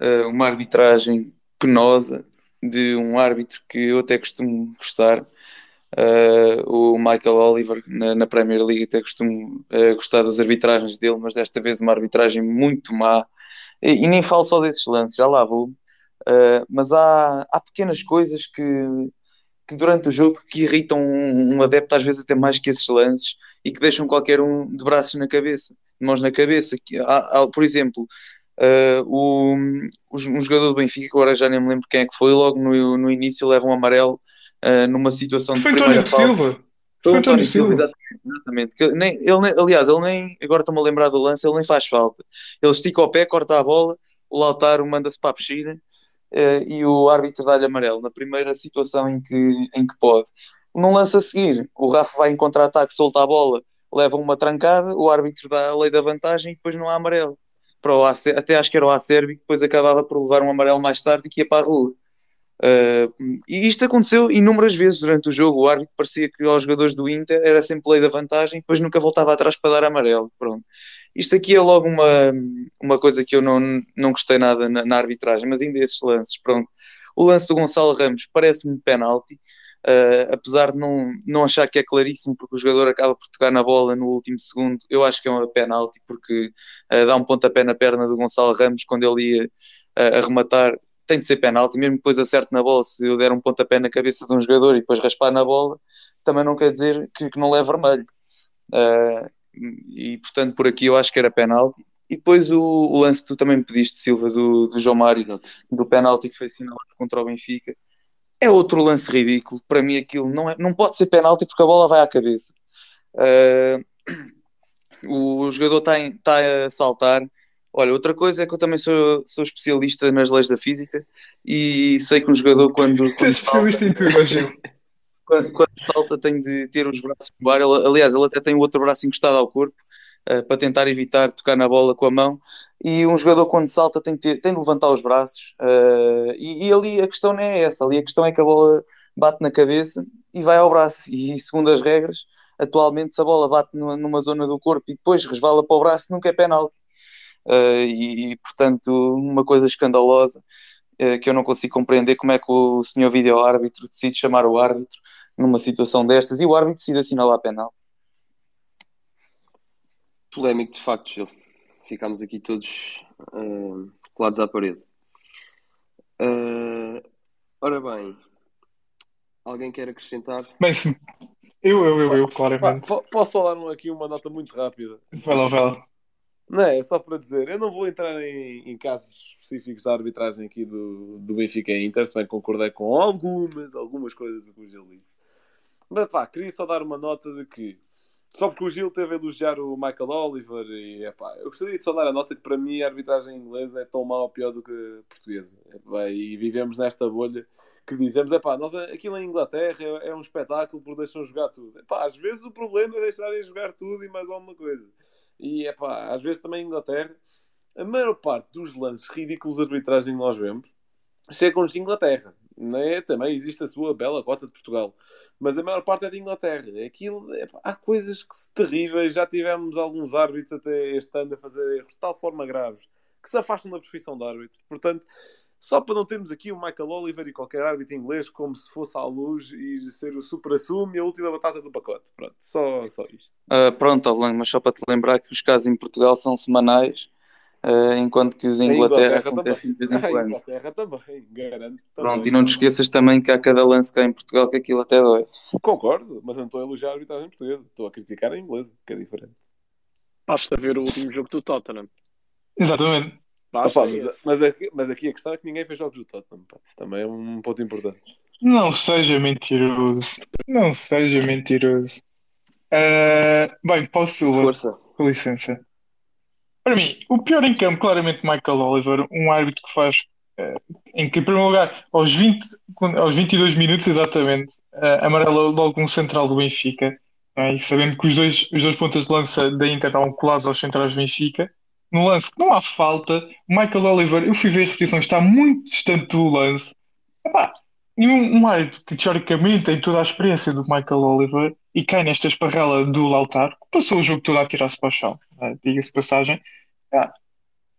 uh, uma arbitragem penosa de um árbitro que eu até costumo gostar, uh, o Michael Oliver, na, Premier League, até costumo uh, gostar das arbitragens dele, mas desta vez uma arbitragem muito má. E, e nem falo só desses lances, já lá vou. Uh, mas há, há pequenas coisas que, que durante o jogo que irritam um, um, adepto às vezes até mais que esses lances e que deixam qualquer um de braços na cabeça, de mãos na cabeça. Que, há, há, por exemplo, uh, o, um jogador do Benfica, agora já nem me lembro quem é que foi, logo no, no início leva um amarelo uh, numa situação foi de primeira Silva. Foi António Silva, exatamente. exatamente. Nem, ele nem, aliás, ele nem, agora estou-me a lembrar do lance, ele nem faz falta. Ele estica o pé, corta a bola, o Lautaro manda-se para a piscina e o árbitro dá-lhe amarelo na primeira situação em que, em que pode. Num lance a seguir, o Rafa vai em contra-ataque, solta a bola, leva uma trancada, o árbitro dá a lei da vantagem e depois não há amarelo. Para o AC, até acho que era o Acerbi depois acabava por levar um amarelo mais tarde e que ia para a rua. Uh, e isto aconteceu inúmeras vezes durante o jogo. O árbitro parecia que aos jogadores do Inter era sempre lei da vantagem, depois nunca voltava atrás para dar amarelo. Pronto. Isto aqui é logo uma, uma coisa que eu não, não gostei nada na, na arbitragem, mas ainda esses lances. Pronto. O lance do Gonçalo Ramos parece-me penalti, uh, apesar de não, não achar que é claríssimo, porque o jogador acaba por tocar na bola no último segundo. Eu acho que é uma penalti, porque uh, dá um pontapé na perna do Gonçalo Ramos quando ele ia arrematar tem de ser penalti, mesmo depois acerte na bola, se eu der um pontapé na cabeça de um jogador e depois raspar na bola, também não quer dizer que, que não leve vermelho. Uh, e portanto, por aqui eu acho que era penalti. E depois o, o lance que tu também me pediste, Silva, do, do João Mário, Exato. do penalti que foi assinalado contra o Benfica, é outro lance ridículo. Para mim, aquilo não, é, não pode ser penalti porque a bola vai à cabeça. Uh, o jogador está, está a saltar Olha, outra coisa é que eu também sou, sou especialista nas leis da física e sei que um jogador quando. quando [LAUGHS] especialista em tudo, Gil. [LAUGHS] Quando, quando salta tem de ter os braços no ar. Ele, aliás, ele até tem o outro braço encostado ao corpo uh, para tentar evitar tocar na bola com a mão. E um jogador quando salta tem de, ter, tem de levantar os braços. Uh, e, e, ali a questão não é essa. Ali a questão é que a bola bate na cabeça e vai ao braço. E segundo as regras, atualmente se a bola bate numa, numa zona do corpo e depois resvala para o braço, nunca é penal uh, e, e, portanto, uma coisa escandalosa que eu não consigo compreender como é que o senhor vídeo-árbitro decide chamar o árbitro numa situação destas e o árbitro decide assinalar a penal. Polémico, de facto, Gil. Ficámos aqui todos uh, colados à parede. Uh, ora bem, alguém quer acrescentar? Bem, sim. Eu, eu, eu, eu, claramente. Posso falar aqui uma nota muito rápida? Vai lá, vai lá. Não é, é só para dizer, eu não vou entrar em, em casos específicos da arbitragem aqui do, do Benfica e Inter, se bem concordei com algumas, algumas coisas que o Gil disse. Mas pá, queria só dar uma nota de que, só porque o Gil teve a elogiar o Michael Oliver, e pá, eu gostaria de só dar a nota que para mim a arbitragem inglesa é tão mal ou pior do que a portuguesa. Epá, e vivemos nesta bolha que dizemos, é pá, nós, aquilo em Inglaterra é, é um espetáculo por deixam jogar tudo. Epá, às vezes o problema é deixarem jogar tudo e mais alguma coisa. E é pá, às vezes também em Inglaterra, a maior parte dos lances ridículos de arbitragem que nós vemos chegam de Inglaterra. É Também existe a sua bela cota de Portugal. Mas a maior parte é de Inglaterra. Aquilo, é, há coisas que terríveis. Já tivemos alguns árbitros até este ano a fazer erros de tal forma graves que se afastam da profissão de árbitro. Portanto, só para não termos aqui o Michael Oliver e qualquer árbitro inglês como se fosse à luz e ser o super-assumo e a última batata do pacote. Pronto, só, só isto. Uh, pronto, Alan, mas só para te lembrar que os casos em Portugal são semanais, uh, enquanto que os em Inglaterra, Inglaterra acontecem de vez em [LAUGHS] quando. Inglaterra também, garanto. Pronto, também. e não te esqueças também que há cada lance cá em Portugal que aquilo até dói. Concordo, mas eu não estou a elogiar a arbitragem portuguesa, estou a criticar a inglesa, que é diferente. Basta ver o último jogo do Tottenham. Exatamente. Opa, mas, mas, aqui, mas, aqui, a questão é que ninguém fez jogos do Tottenham. Pá. Isso também é um ponto importante. Não seja mentiroso. Não seja mentiroso. Uh, bem, posso. Força. Com licença. Para mim, o pior em campo, claramente, Michael Oliver, um árbitro que faz. Uh, em que, em primeiro lugar, aos, 20, aos 22 minutos exatamente, uh, amarela logo um central do Benfica. e sabendo que os dois, os dois pontas de lança da Inter estavam colados aos centrais do Benfica no lance não há falta. O Michael Oliver, eu fui ver as repetições, está muito distante do lance. Epá, e um, um árbitro que teoricamente tem toda a experiência do Michael Oliver e cai nesta esparrela do Lautaro, passou o jogo todo a tirar-se para o chão, né? diga-se passagem. Ah,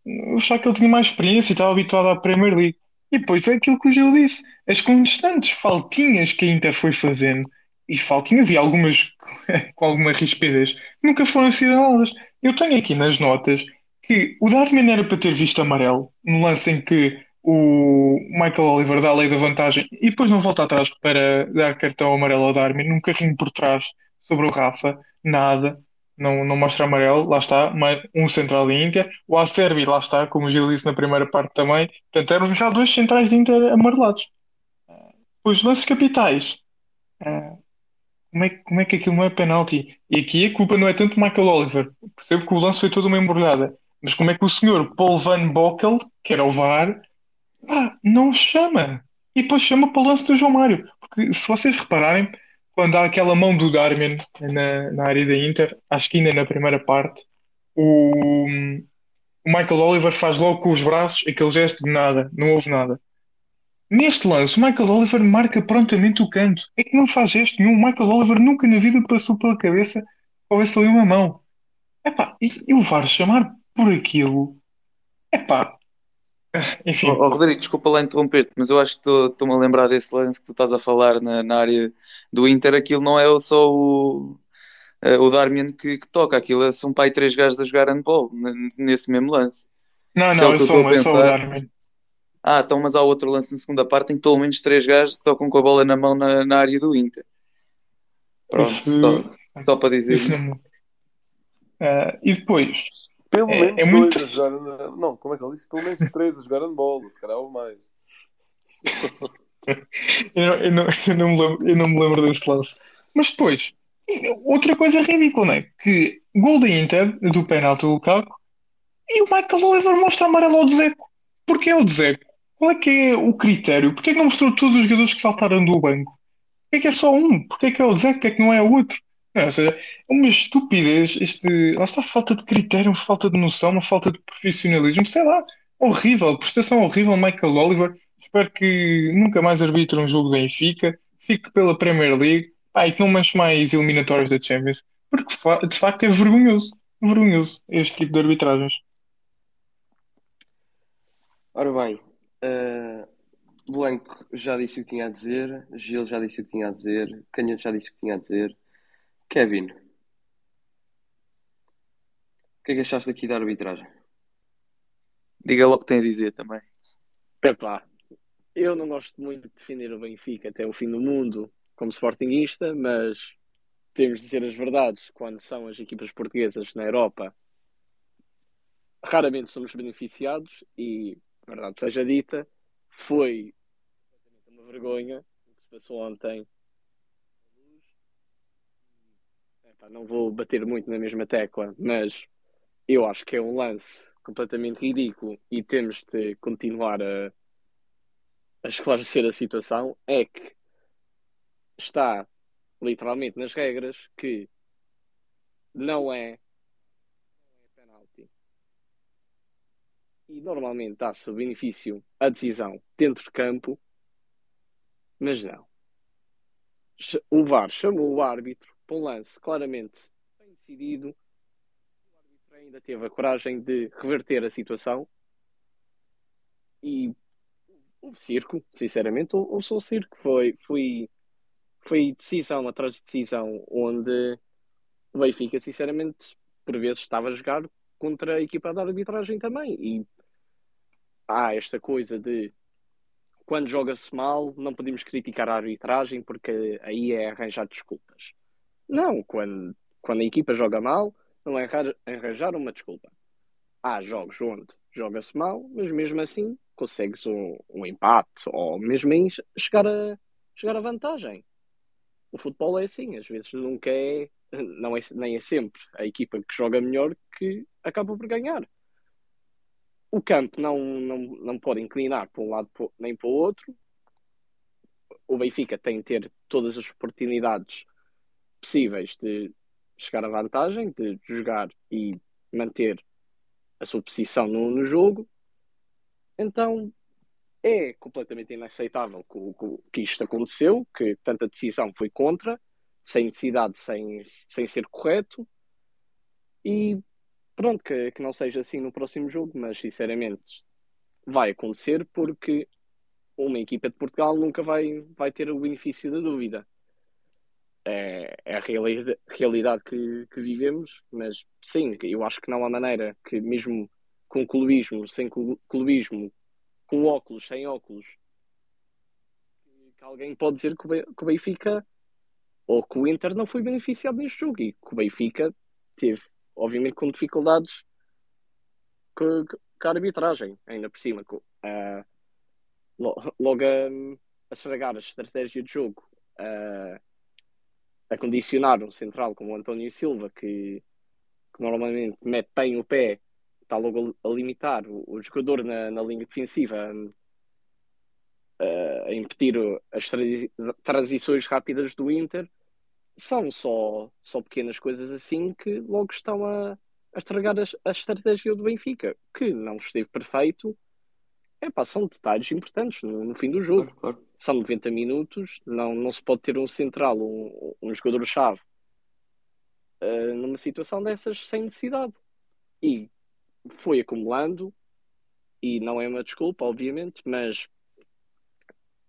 que ele tinha mais experiência e estava habituado à Premier League. E depois é aquilo que o Gil disse: as constantes faltinhas que a Inter foi fazendo, e faltinhas e algumas [LAUGHS] com alguma rispidez, nunca foram assinaladas. Eu tenho aqui nas notas que o Darwin era para ter visto amarelo no lance em que o Michael Oliver dá a lei da vantagem e depois não volta atrás para dar cartão amarelo ao Darwin, num carrinho por trás sobre o Rafa, nada, não, não mostra amarelo, lá está, um central de Inter, o Acerbi, lá está, como o Gil disse na primeira parte também, portanto eram já dois centrais de Inter amarelados. Os lances capitais, ah, como é, como é que aquilo não é penalti? E aqui a culpa não é tanto Michael Oliver, percebo que o lance foi toda uma embrulhada, mas como é que o senhor Paul Van Bockel, que era o VAR, ah, não chama? E depois chama para o lance do João Mário. Porque se vocês repararem, quando há aquela mão do Darwin na, na área da Inter, acho que ainda na primeira parte, o, o Michael Oliver faz logo com os braços aquele gesto de nada, não houve nada. Neste lance, o Michael Oliver marca prontamente o canto. É que não faz gesto nenhum. O Michael Oliver nunca na vida passou pela cabeça que houvesse ali uma mão. Epá, e, e o VAR chamar por aquilo. Epá, [LAUGHS] enfim. Oh, oh, Rodrigo, desculpa lá interromper-te, mas eu acho que estou-me a lembrar desse lance que tu estás a falar na, na área do Inter. Aquilo não é só o, uh, o Darmian que, que, toca, aquilo é, são pai três gajos a jogar handball nesse mesmo lance. Não, não, é, é só, é só o Darmian. Ah, então, mas há outro lance na segunda parte em que pelo menos três gajos tocam com a bola na mão na, na área do Inter. Pronto, isso, só, só, para dizer isso. isso. Uh, e depois, pelo é, menos é dois muito... a jogar. Não, como é que ele disse? Pelo menos três a jogar bola, se calhar ou mais. [LAUGHS] eu, não, eu, não, eu, não me lembro, eu não me lembro desse lance. Mas depois, outra coisa ridícula, não é? Que gol da Inter, do penalti do Lukaku, e o Michael Oliver mostra amarelo ao Dzeko. Porquê o Dzeko? Qual é que é o critério? Porquê que não mostrou todos os jogadores que saltaram do banco? Porquê que é só um? Porquê que é o Dzeko? Porquê que não é o outro? Não, ou seja, é uma estupidez. Este, lá está falta de critério, uma falta de noção, uma falta de profissionalismo, sei lá, horrível, prestação horrível. Michael Oliver, espero que nunca mais arbitre um jogo da Benfica, fique pela Premier League pá, e que não manche mais eliminatórios da Champions, porque de facto é vergonhoso, vergonhoso este tipo de arbitragens. Ora bem, uh, Blanco já disse o que tinha a dizer, Gil já disse o que tinha a dizer, Canhoto já disse o que tinha a dizer. Kevin, o que é que achaste aqui da arbitragem? Diga logo o que tem a dizer também. Epá, eu não gosto muito de defender o Benfica até o fim do mundo como sportinguista, mas temos de dizer as verdades quando são as equipas portuguesas na Europa. Raramente somos beneficiados e, verdade seja dita, foi uma vergonha o que se passou ontem não vou bater muito na mesma tecla, mas eu acho que é um lance completamente ridículo e temos de continuar a, a esclarecer a situação. É que está literalmente nas regras que não é, não é penalti. E normalmente dá-se o benefício à decisão dentro de campo, mas não. O VAR chamou o árbitro para um lance claramente bem decidido, o árbitro ainda teve a coragem de reverter a situação e houve circo, sinceramente, houve só circo. Foi, foi, foi decisão atrás de decisão onde o Benfica, sinceramente, por vezes estava a jogar contra a equipa da arbitragem também. E há esta coisa de quando joga-se mal, não podemos criticar a arbitragem porque aí é arranjar desculpas. Não, quando, quando a equipa joga mal, não é arranjar uma desculpa. Há jogos onde joga-se mal, mas mesmo assim consegues um, um empate ou mesmo chegar a, chegar a vantagem. O futebol é assim, às vezes nunca é, não é, nem é sempre a equipa que joga melhor que acaba por ganhar. O campo não, não, não pode inclinar para um lado nem para o outro. O Benfica tem de ter todas as oportunidades possíveis de chegar à vantagem, de jogar e manter a sua posição no, no jogo. Então é completamente inaceitável que, que isto aconteceu, que tanta decisão foi contra, sem necessidade, sem, sem ser correto. E pronto, que, que não seja assim no próximo jogo, mas sinceramente vai acontecer porque uma equipa de Portugal nunca vai, vai ter o benefício da dúvida. É, é a realidade, que, que vivemos, mas sim, eu acho que não há maneira que, mesmo com clubismo, sem clubismo, com óculos, sem óculos, que alguém pode dizer que o Benfica ou que o Inter não foi beneficiado neste jogo e que o Benfica teve, obviamente, com dificuldades com, com a arbitragem, ainda por cima. Com, uh, logo a, a estragar a estratégia de jogo, uh, a condicionar um central como o António Silva, que, que normalmente mete bem o pé, está logo a, limitar o, o, jogador na, na linha defensiva. A impedir as transições rápidas do Inter são só, só pequenas coisas assim que logo estão a, a estragar a, a estratégia do Benfica, que não esteve perfeito, é pá, são detalhes importantes no, no fim do jogo. Claro, claro. São 90 minutos, não, não se pode ter um central, um, um jogador-chave uh, numa situação dessas sem necessidade. E foi acumulando, e não é uma desculpa, obviamente, mas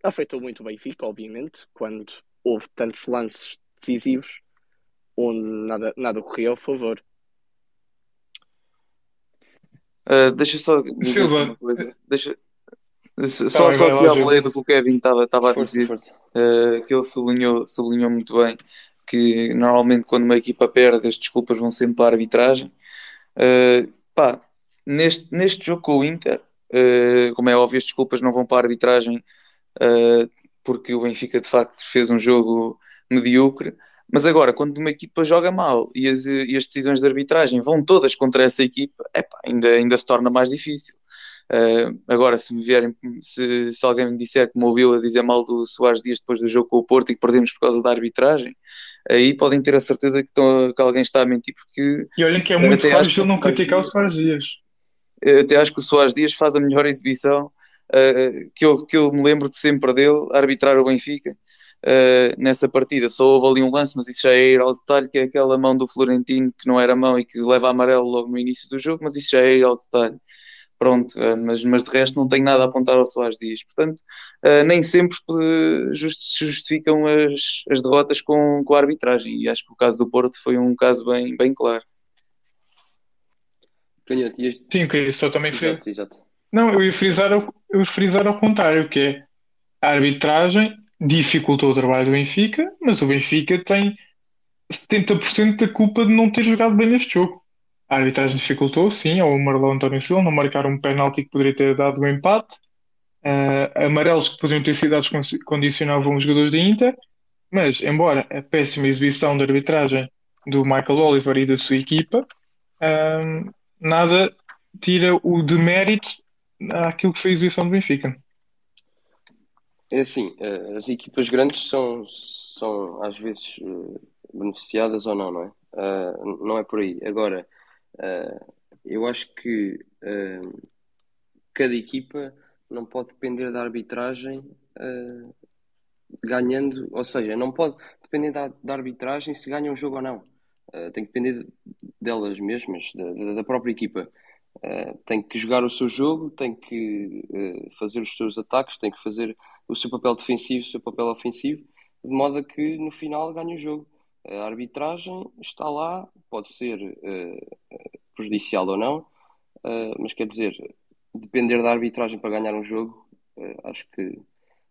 afetou muito o Benfica, obviamente, quando houve tantos lances decisivos onde nada, nada corria ao favor. Uh, deixa só dizer Silva. uma coisa. Deixa, só, só que ao do que o Kevin estava a dizer, uh, que ele sublinhou, sublinhou muito bem que normalmente quando uma equipa perde as desculpas vão sempre para a arbitragem. Uh, pá, neste, neste jogo com o Inter, uh, como é óbvio, as desculpas não vão para a arbitragem uh, porque o Benfica de facto fez um jogo medíocre. Mas agora, quando uma equipa joga mal e as, e as decisões de arbitragem vão todas contra essa equipa, epá, ainda, ainda se torna mais difícil. Uh, agora, se me vierem, se, se, alguém me disser que me ouviu a dizer mal do Soares Dias depois do jogo com o Porto e que perdemos por causa da arbitragem, aí podem ter a certeza que, estão, que alguém está a mentir, porque. E olhem que é muito fácil ele não criticar o Soares Dias. Até acho que o Soares Dias faz a melhor exibição uh, que, eu, que eu me lembro de sempre dele, arbitrar o Benfica. Uh, nessa partida. Só houve ali um lance, mas isso já é ir ao detalhe, que é aquela mão do Florentino que não era mão e que leva amarelo logo no início do jogo, mas isso já é ir ao detalhe. Pronto, uh, mas, mas de resto não tenho nada a apontar ao Soares Dias. Portanto, uh, nem sempre just, se justificam as, as derrotas com, com a arbitragem. E acho que o caso do Porto foi um caso bem, bem claro. Canhoto, este... Sim, que isso eu também exato, exato. Não, eu ia, frisar, eu ia frisar ao contrário, que é a arbitragem dificultou o trabalho do Benfica, mas o Benfica tem 70% da culpa de não ter jogado bem neste jogo. A arbitragem dificultou, sim, ao Marlon António Silva não marcar um penalti que poderia ter dado o um empate, uh, amarelos que poderiam ter sido dados condicionavam os jogadores da Inter, mas embora a péssima exibição da arbitragem do Michael Oliver e da sua equipa, uh, nada tira o demérito àquilo que foi a exibição do Benfica. É assim, eh, as equipas grandes são, são às vezes beneficiadas ou não, não é? Não é por aí. Agora, uh, eu acho que uh, cada equipa não pode depender da arbitragem ganhando, ou seja, não pode depender da, da arbitragem se ganha um jogo ou não. tem que depender delas mesmas, da, da própria equipa. tem que jogar o seu jogo, tem que fazer os seus ataques, tem que fazer o seu papel defensivo, o seu papel ofensivo, de modo a que no final ganhe o jogo. A arbitragem está lá, pode ser uh, prejudicial ou não, uh, mas quer dizer, depender da arbitragem para ganhar um jogo, uh, acho que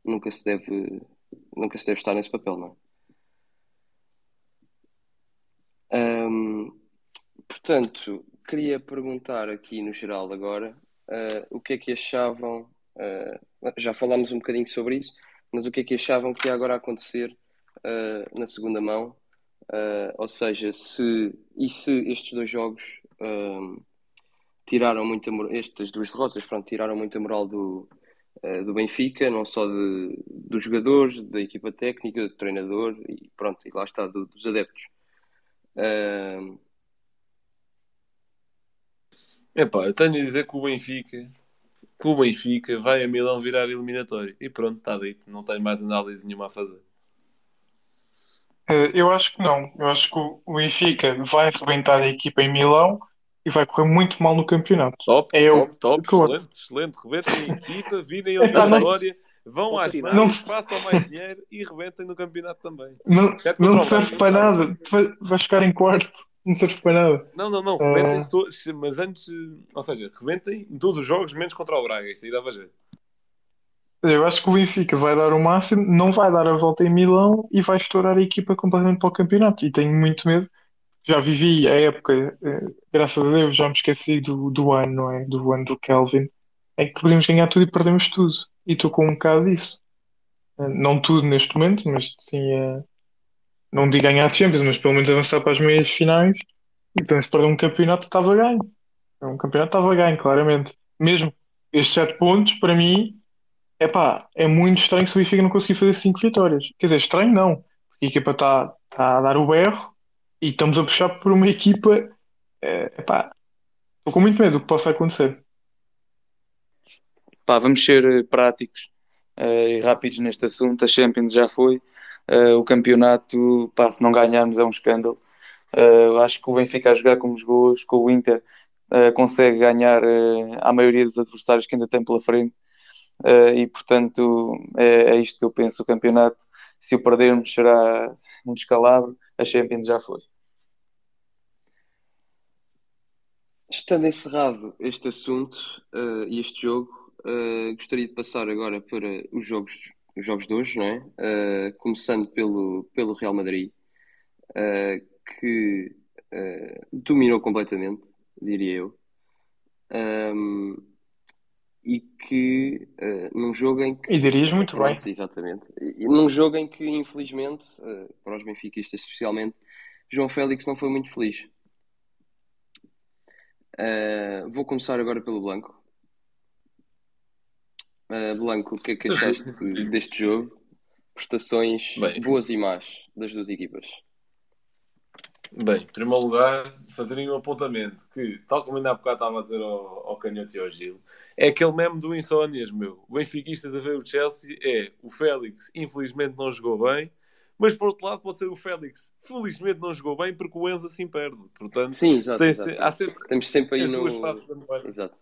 nunca se deve nunca se deve estar nesse papel, não é? Um, portanto, queria perguntar aqui no geral agora o que é que achavam já falámos um bocadinho sobre isso, mas o que é que achavam que ia agora acontecer na segunda mão? Uh, ou seja, se e se estes dois jogos tiraram muita estas duas derrotas pronto, tiraram muita moral do, do Benfica, não só de, dos jogadores, da equipa técnica, do treinador e pronto, e lá está, do, dos adeptos. Uh... Epá, eu tenho a dizer que o Benfica que o Benfica vai a Milão virar eliminatório. E pronto, está dito. Não tenho mais análise nenhuma a fazer. Eh, eu acho que não. Eu acho que o Benfica vai arrebentar a equipa em Milão, e vai correr muito mal no campeonato. Top, É eu. top, top, Claro. excelente, excelente. Rebentem a equipa, virem Epá, a não- vitória, vão Não às mãos, Não se- façam mais dinheiro e rebentem no campeonato também. Não, Exceto não contra o serve Braga, para nada. Vai, vai ficar em quarto. Não serve para nada. Não, não, não, Ah. rebentem todos, mas antes, eh, ou seja, rebentem em todos os jogos, menos contra o Braga, isso aí dava jeito. Eu acho que o Benfica vai dar o máximo, não vai dar a volta em Milão e vai estourar a equipa completamente para o campeonato. E tenho muito medo. Já vivi a época, eh, graças a Deus, já me esqueci do, do ano, não é? Do ano do Kelvin, em que podíamos ganhar tudo e perdemos tudo. E estou com um bocado disso. Eh, Não tudo neste momento, mas sim, eh, não digo ganhar a Champions, mas pelo menos avançar para as meias finais. Então, se perder um campeonato, estava ganho. Um campeonato estava ganho, claramente. Mesmo estes sete pontos, para mim. Epá, é muito estranho se o Benfica não conseguir fazer 5 vitórias. Quer dizer, estranho não. Porque a equipa está tá a dar o berro e estamos a puxar por uma equipa. eh, epá, estou com muito medo do que possa acontecer. Pá, vamos ser eh, práticos eh, e rápidos neste assunto. A Champions já foi. O campeonato, pá, se não ganharmos é um escândalo. Acho que o Benfica a jogar como jogou hoje, com o Inter, consegue ganhar eh, à maioria dos adversários que ainda tem pela frente. Eh, e portanto é, é isto que eu penso. O campeonato, se o perdermos, será um descalabro. A Champions já foi. Estando encerrado este assunto eh, e este jogo, eh, gostaria de passar agora para os jogos, os jogos de hoje, não é? Começando pelo, pelo Real Madrid, que dominou completamente, diria eu. Ahm, e que eh, num jogo em que E dirias muito bem. Pronto, exatamente. E num jogo em que, infelizmente, eh, para os benfiquistas especialmente, João Félix não foi muito feliz. Eh, vou começar agora pelo Blanco. Blanco, o que é que achaste deste jogo? Prestações Bem. boas e más das duas equipas. Bem, em primeiro lugar, fazerem um apontamento que, tal como ainda há bocado estava a dizer ao, ao Canhoto e ao Gil, é aquele meme do Insónias, meu. O benfiquista a ver o Chelsea é o Félix, infelizmente não jogou bem, mas por outro lado pode ser o Félix, felizmente não jogou bem porque o Enzo assim perde. Portanto, Sim, exato. tem exato. há sempre Temos sempre aí as no. Exato.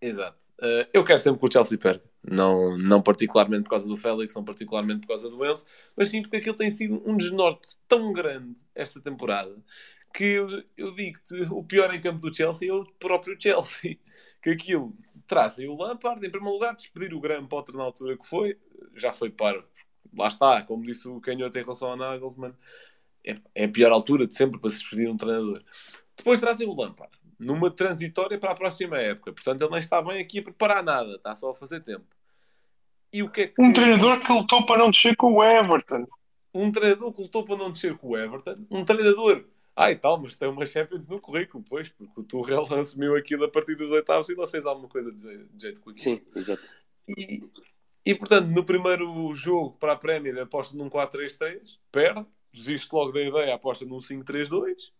Exato. Eh, eu quero sempre que o Chelsea perca. Não, não particularmente por causa do Félix, não particularmente por causa do Enzo, mas sim porque aquilo tem sido um desnorte tão grande esta temporada que eu, eu digo-te, o pior em campo do Chelsea é o próprio [LAUGHS] Chelsea. Que aquilo trazem o Lampard, em primeiro lugar, despedir o Graham Potter na altura que foi, já foi para. Lá está, como disse o Canhoto em relação ao Nagelsmann, é, é a pior altura de sempre para se despedir um treinador. Depois trazem o Lampard, numa transitória para a próxima época. Portanto, ele nem está bem aqui a preparar nada, está só a fazer tempo. E o que é que. Um treinador que lutou para não descer com o Everton. Um treinador que lutou para não descer com o Everton. Um treinador. Ai, tal, mas tem uma Champions no currículo, pois, porque o Tuchel [LAUGHS] assumiu aquilo a partir dos oitavos e ele fez alguma coisa de je- de jeito com aquilo. Sim, exato. E, e, portanto, no primeiro jogo para a Premier, aposta num 4-3-3, perde, desiste logo da ideia, aposta num 5-3-2,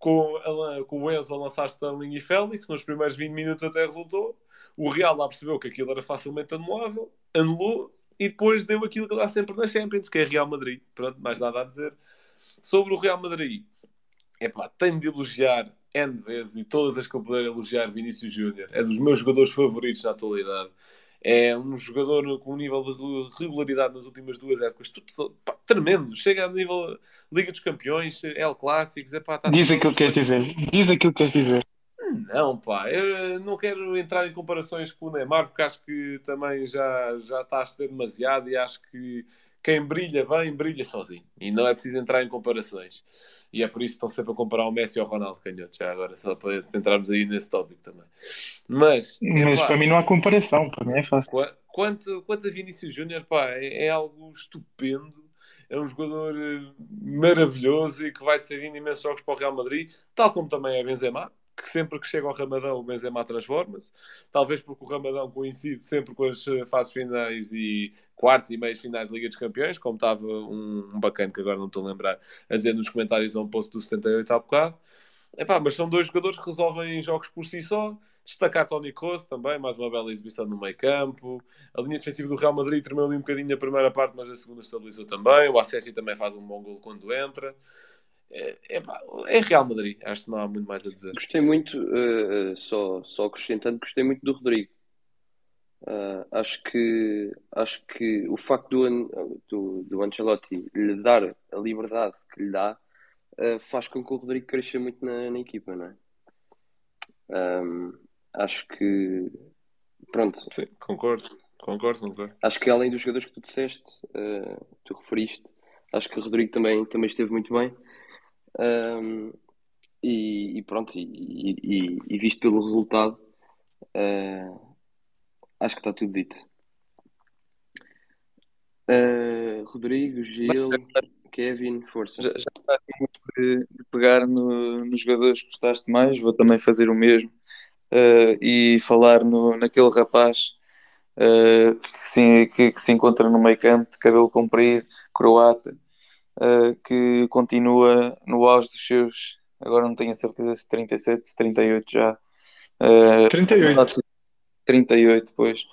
com, a com o Enzo a lançar Sterling e Félix, nos primeiros 20 minutos até resultou. O Real lá percebeu que aquilo era facilmente anulável, anulou e depois deu aquilo que dá sempre na Champions, que é Real Madrid. Pronto, mais nada a dizer. Sobre o Real Madrid, epá, tenho de elogiar N vezes e todas as que eu puder elogiar Vinícius Júnior. É dos meus jogadores favoritos na atualidade. É um jogador com um nível de regularidade nas últimas duas épocas tudo, pá, tremendo. Chega a nível Liga dos Campeões, El Clássicos. Epá, tá Diz aquilo que queres dizer. Diz aquilo que queres dizer. Não, pá, eu não quero entrar em comparações com o Neymar porque acho que também já, já está a ceder demasiado e acho que quem brilha bem, brilha sozinho. E não é preciso entrar em comparações. E é por isso que estão sempre a comparar o Messi ao Ronaldo Canhoto, já agora, só para entrarmos aí nesse tópico também. Mas, Mas epá, para mim não há comparação. Para mim é fácil. Qua- Quanto, quanto a Vinícius Júnior, pá, é, é algo estupendo. É um jogador eh, maravilhoso e que vai servindo imensos jogos para o Real Madrid, tal como também é Benzema, que sempre que chega ao Ramadão o Benzema transforma-se. Talvez porque o Ramadão coincide sempre com as eh, fases finais e quartos e meios finais da Liga dos Campeões, como estava um, um bacana que agora não estou a lembrar, a dizer nos comentários a um post do 78 há bocado. Epá, mas são dois jogadores que resolvem jogos por si só. Destacar Tony Kroos também, mais uma bela exibição no meio campo. A linha defensiva do Real Madrid tremeu ali um bocadinho na primeira parte, mas a segunda estabilizou também. O Acessi também faz um bom gol quando entra. É, é, é, Real Madrid, acho que não há muito mais a dizer. Gostei muito, uh, só, só acrescentando, gostei muito do Rodrigo. Uh, acho que acho que o facto do, do, do Ancelotti lhe dar a liberdade que lhe dá uh, faz com que o Rodrigo cresça muito na, na equipa, não é? Um, acho que pronto. Sim, concordo, concordo, concordo. Acho que além dos jogadores que tu disseste, tu referiste, acho que o Rodrigo também, também esteve muito bem. Um, e, e, pronto, e, e, e, visto pelo resultado, uh, acho que está tudo dito. Uh, Rodrigo, Gil, Kevin, força. Já, já está de, de pegar no, nos jogadores que gostaste mais, vou também fazer o mesmo uh, e falar no, naquele rapaz que, sim, que, que, se encontra no meio campo de cabelo comprido, croata, uh, que continua no auge dos seus, agora não tenho a certeza se 37, se 38 já. Uh, 38. 38, pois.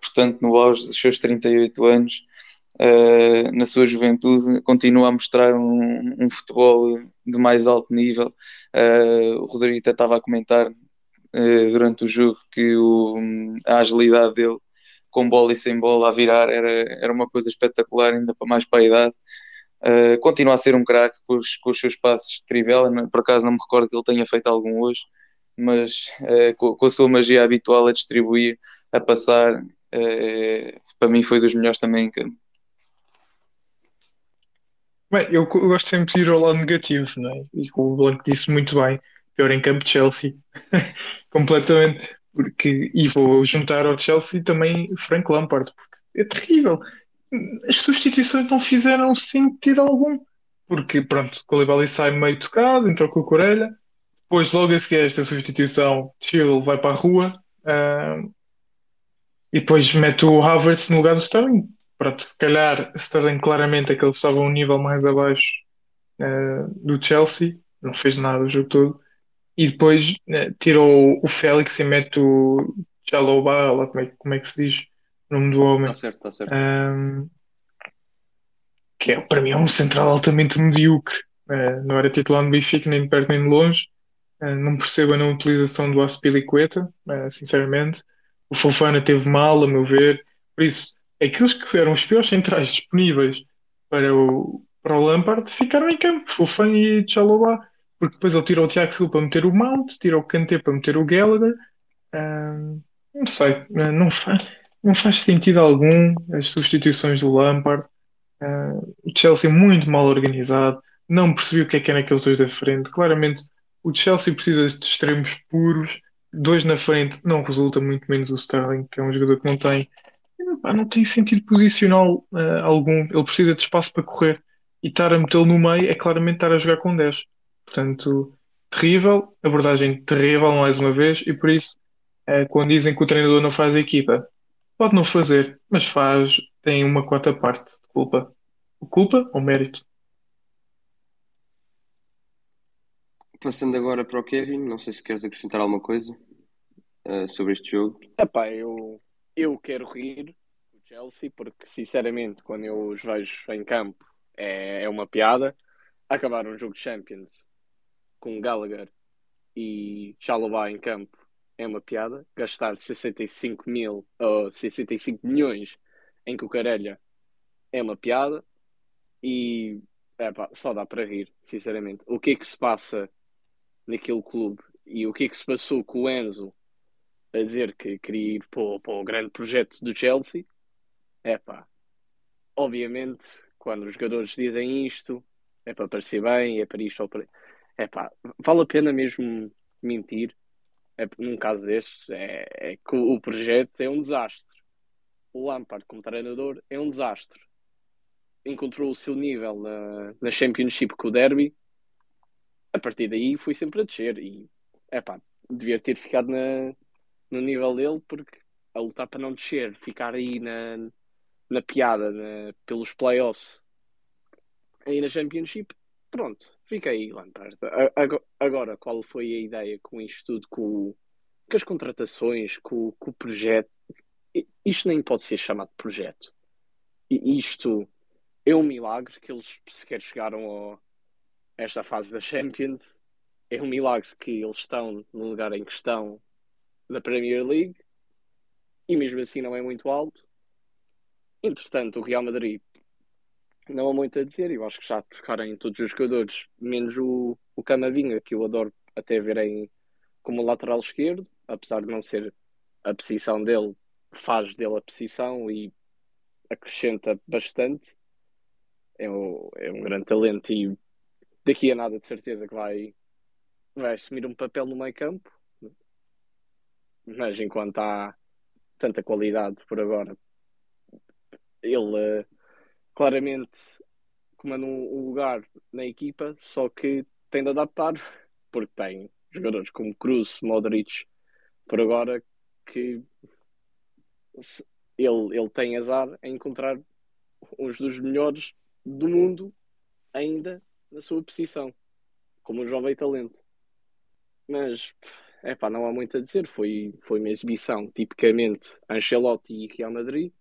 portanto, no auge dos seus 38 anos, Uh, na sua juventude, continua a mostrar um, um futebol de mais alto nível. Uh, o Rodrigo até estava a comentar uh, durante o jogo que o, a agilidade dele com bola e sem bola a virar era, era uma coisa espetacular, ainda mais para a idade. continua a ser um craque com, com, os seus passos de trivela, por acaso não me recordo que ele tenha feito algum hoje, mas com, com, a sua magia habitual a distribuir, a passar, para mim foi dos melhores também em campo. Bem, eu, eu, gosto sempre de ir ao lado negativo, não é? E o Blanco disse muito bem, pior em campo de Chelsea, [LAUGHS] completamente, porque, e vou juntar ao Chelsea também Frank Lampard, porque é terrível. As substituições não fizeram sentido algum, porque, pronto, o Koulibaly sai meio tocado, entrou com o Corelha, depois, logo a seguir esta substituição, Chile vai para a rua, uh, e depois mete o Havertz no lugar do Sterling, pronto, se calhar Sterling claramente é que ele estava um nível mais abaixo uh, do Chelsea, não fez nada o jogo todo, e depois uh, tirou o Félix e mete o Chaloba, como é, como é que se diz o nome do homem. Está certo, está certo. Um, que é, para mim é um central altamente medíocre. Uh, não era titular no Benfica, nem de perto nem de longe. Uh, não percebo a não utilização do Aspilicueta, uh, sinceramente. O Fofana teve mal, a meu ver. Por isso, aqueles que eram os piores centrais disponíveis para o, para o Lampard ficaram em campo, Fofana e Chalobah, porque depois ele tirou o Tiago Silva para meter o Mount, tirou o Kanté para meter o Gallagher. não sei, não faz, não faz sentido algum as substituições do Lampard. o Chelsea muito mal organizado, não percebi o que é que era aqueles dois da frente. Claramente o Chelsea precisa de extremos puros, dois na frente não resulta, muito menos o Sterling, que é um jogador que não tem não tem sentido posicional uh, algum. Ele precisa de espaço para correr e estar a metê-lo no meio é claramente estar a jogar com 10. Portanto, terrível, abordagem terrível mais uma vez, e por isso, uh, quando dizem que o treinador não faz a equipa, pode não fazer, mas faz, tem uma quarta parte de culpa. Culpa ou mérito? Passando agora para o Kevin, não sei se queres acrescentar alguma coisa uh, sobre este jogo. Epá, eu, eu quero rir Chelsea, porque sinceramente, quando eu os vejo em campo, é, é uma piada. Acabar um jogo de Champions com Gallagher e Chalobah em campo é uma piada. Gastar 65 mil ou 65 milhões em Cucarelha é uma piada. E epá, só dá para rir, sinceramente. O que é que se passa naquele clube e o que é que se passou com o Enzo a dizer que queria ir para o, para o grande projeto do Chelsea é pá, obviamente, quando os jogadores dizem isto, é para parecer bem, é para isto ou para. É pá, vale a pena mesmo mentir. É, num caso destes, é, é que o projeto é um desastre. O Lampard, como treinador, é um desastre. Encontrou o seu nível na, na Championship com o Derby. A partir daí foi sempre a descer. E, é pá, devia ter ficado na, no nível dele, porque a lutar para não descer, ficar aí na, na piada na, pelos playoffs aí na Championship, pronto, aí Lampard. Agora, qual foi a ideia com isto tudo, com, com as contratações, com, com, o projeto? Isto nem pode ser chamado de projeto. Isto é um milagre que eles sequer chegaram ao, esta fase da Champions. É um milagre que eles estão no lugar em que estão da Premier League e mesmo assim não é muito alto. Entretanto, o Real Madrid não há muito a dizer. Eu acho que já tocaram em todos os jogadores, menos o, o Camavinga, que eu adoro até ver em, como lateral esquerdo, apesar de não ser a posição dele, faz dele a posição e acrescenta bastante. É, um, é um grande talento e daqui a nada de certeza que vai, vai assumir um papel no meio campo. Mas enquanto há tanta qualidade por agora, ele uh, claramente comanda um, lugar na equipa, só que tem de adaptar, porque tem jogadores como Cruz, Modric, por agora, que ele, ele tem azar em encontrar uns dos melhores do mundo ainda na sua posição, como um jovem talento. Mas, é pá, não há muito a dizer. Foi, foi uma exibição tipicamente Ancelotti e Real Madrid,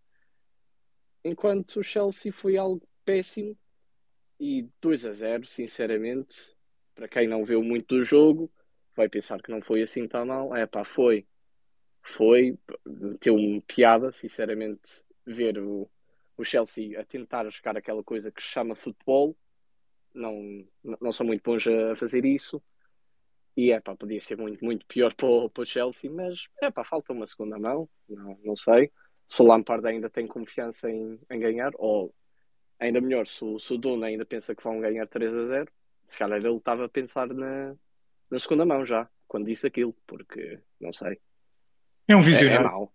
enquanto o Chelsea foi algo péssimo e 2 a 0, sinceramente. Para quem não viu muito do jogo, vai pensar que não foi assim tão mal. É pá, foi. Foi. Teu-me piada, sinceramente, ver o, o Chelsea a tentar jogar aquela coisa que se chama futebol. Não, não são muito bons a fazer isso. E é pá, podia ser muito, muito pior [LAUGHS] para o, para o Chelsea, mas é pá, falta uma segunda mão. Não, não sei se o Lampard ainda tem confiança em, em ganhar, ou ainda melhor, se o, se o Duna ainda pensa que vão ganhar 3 a 0, se calhar ele estava a pensar na, na segunda mão já, quando disse aquilo, porque não sei. É um visionário. É, é mau.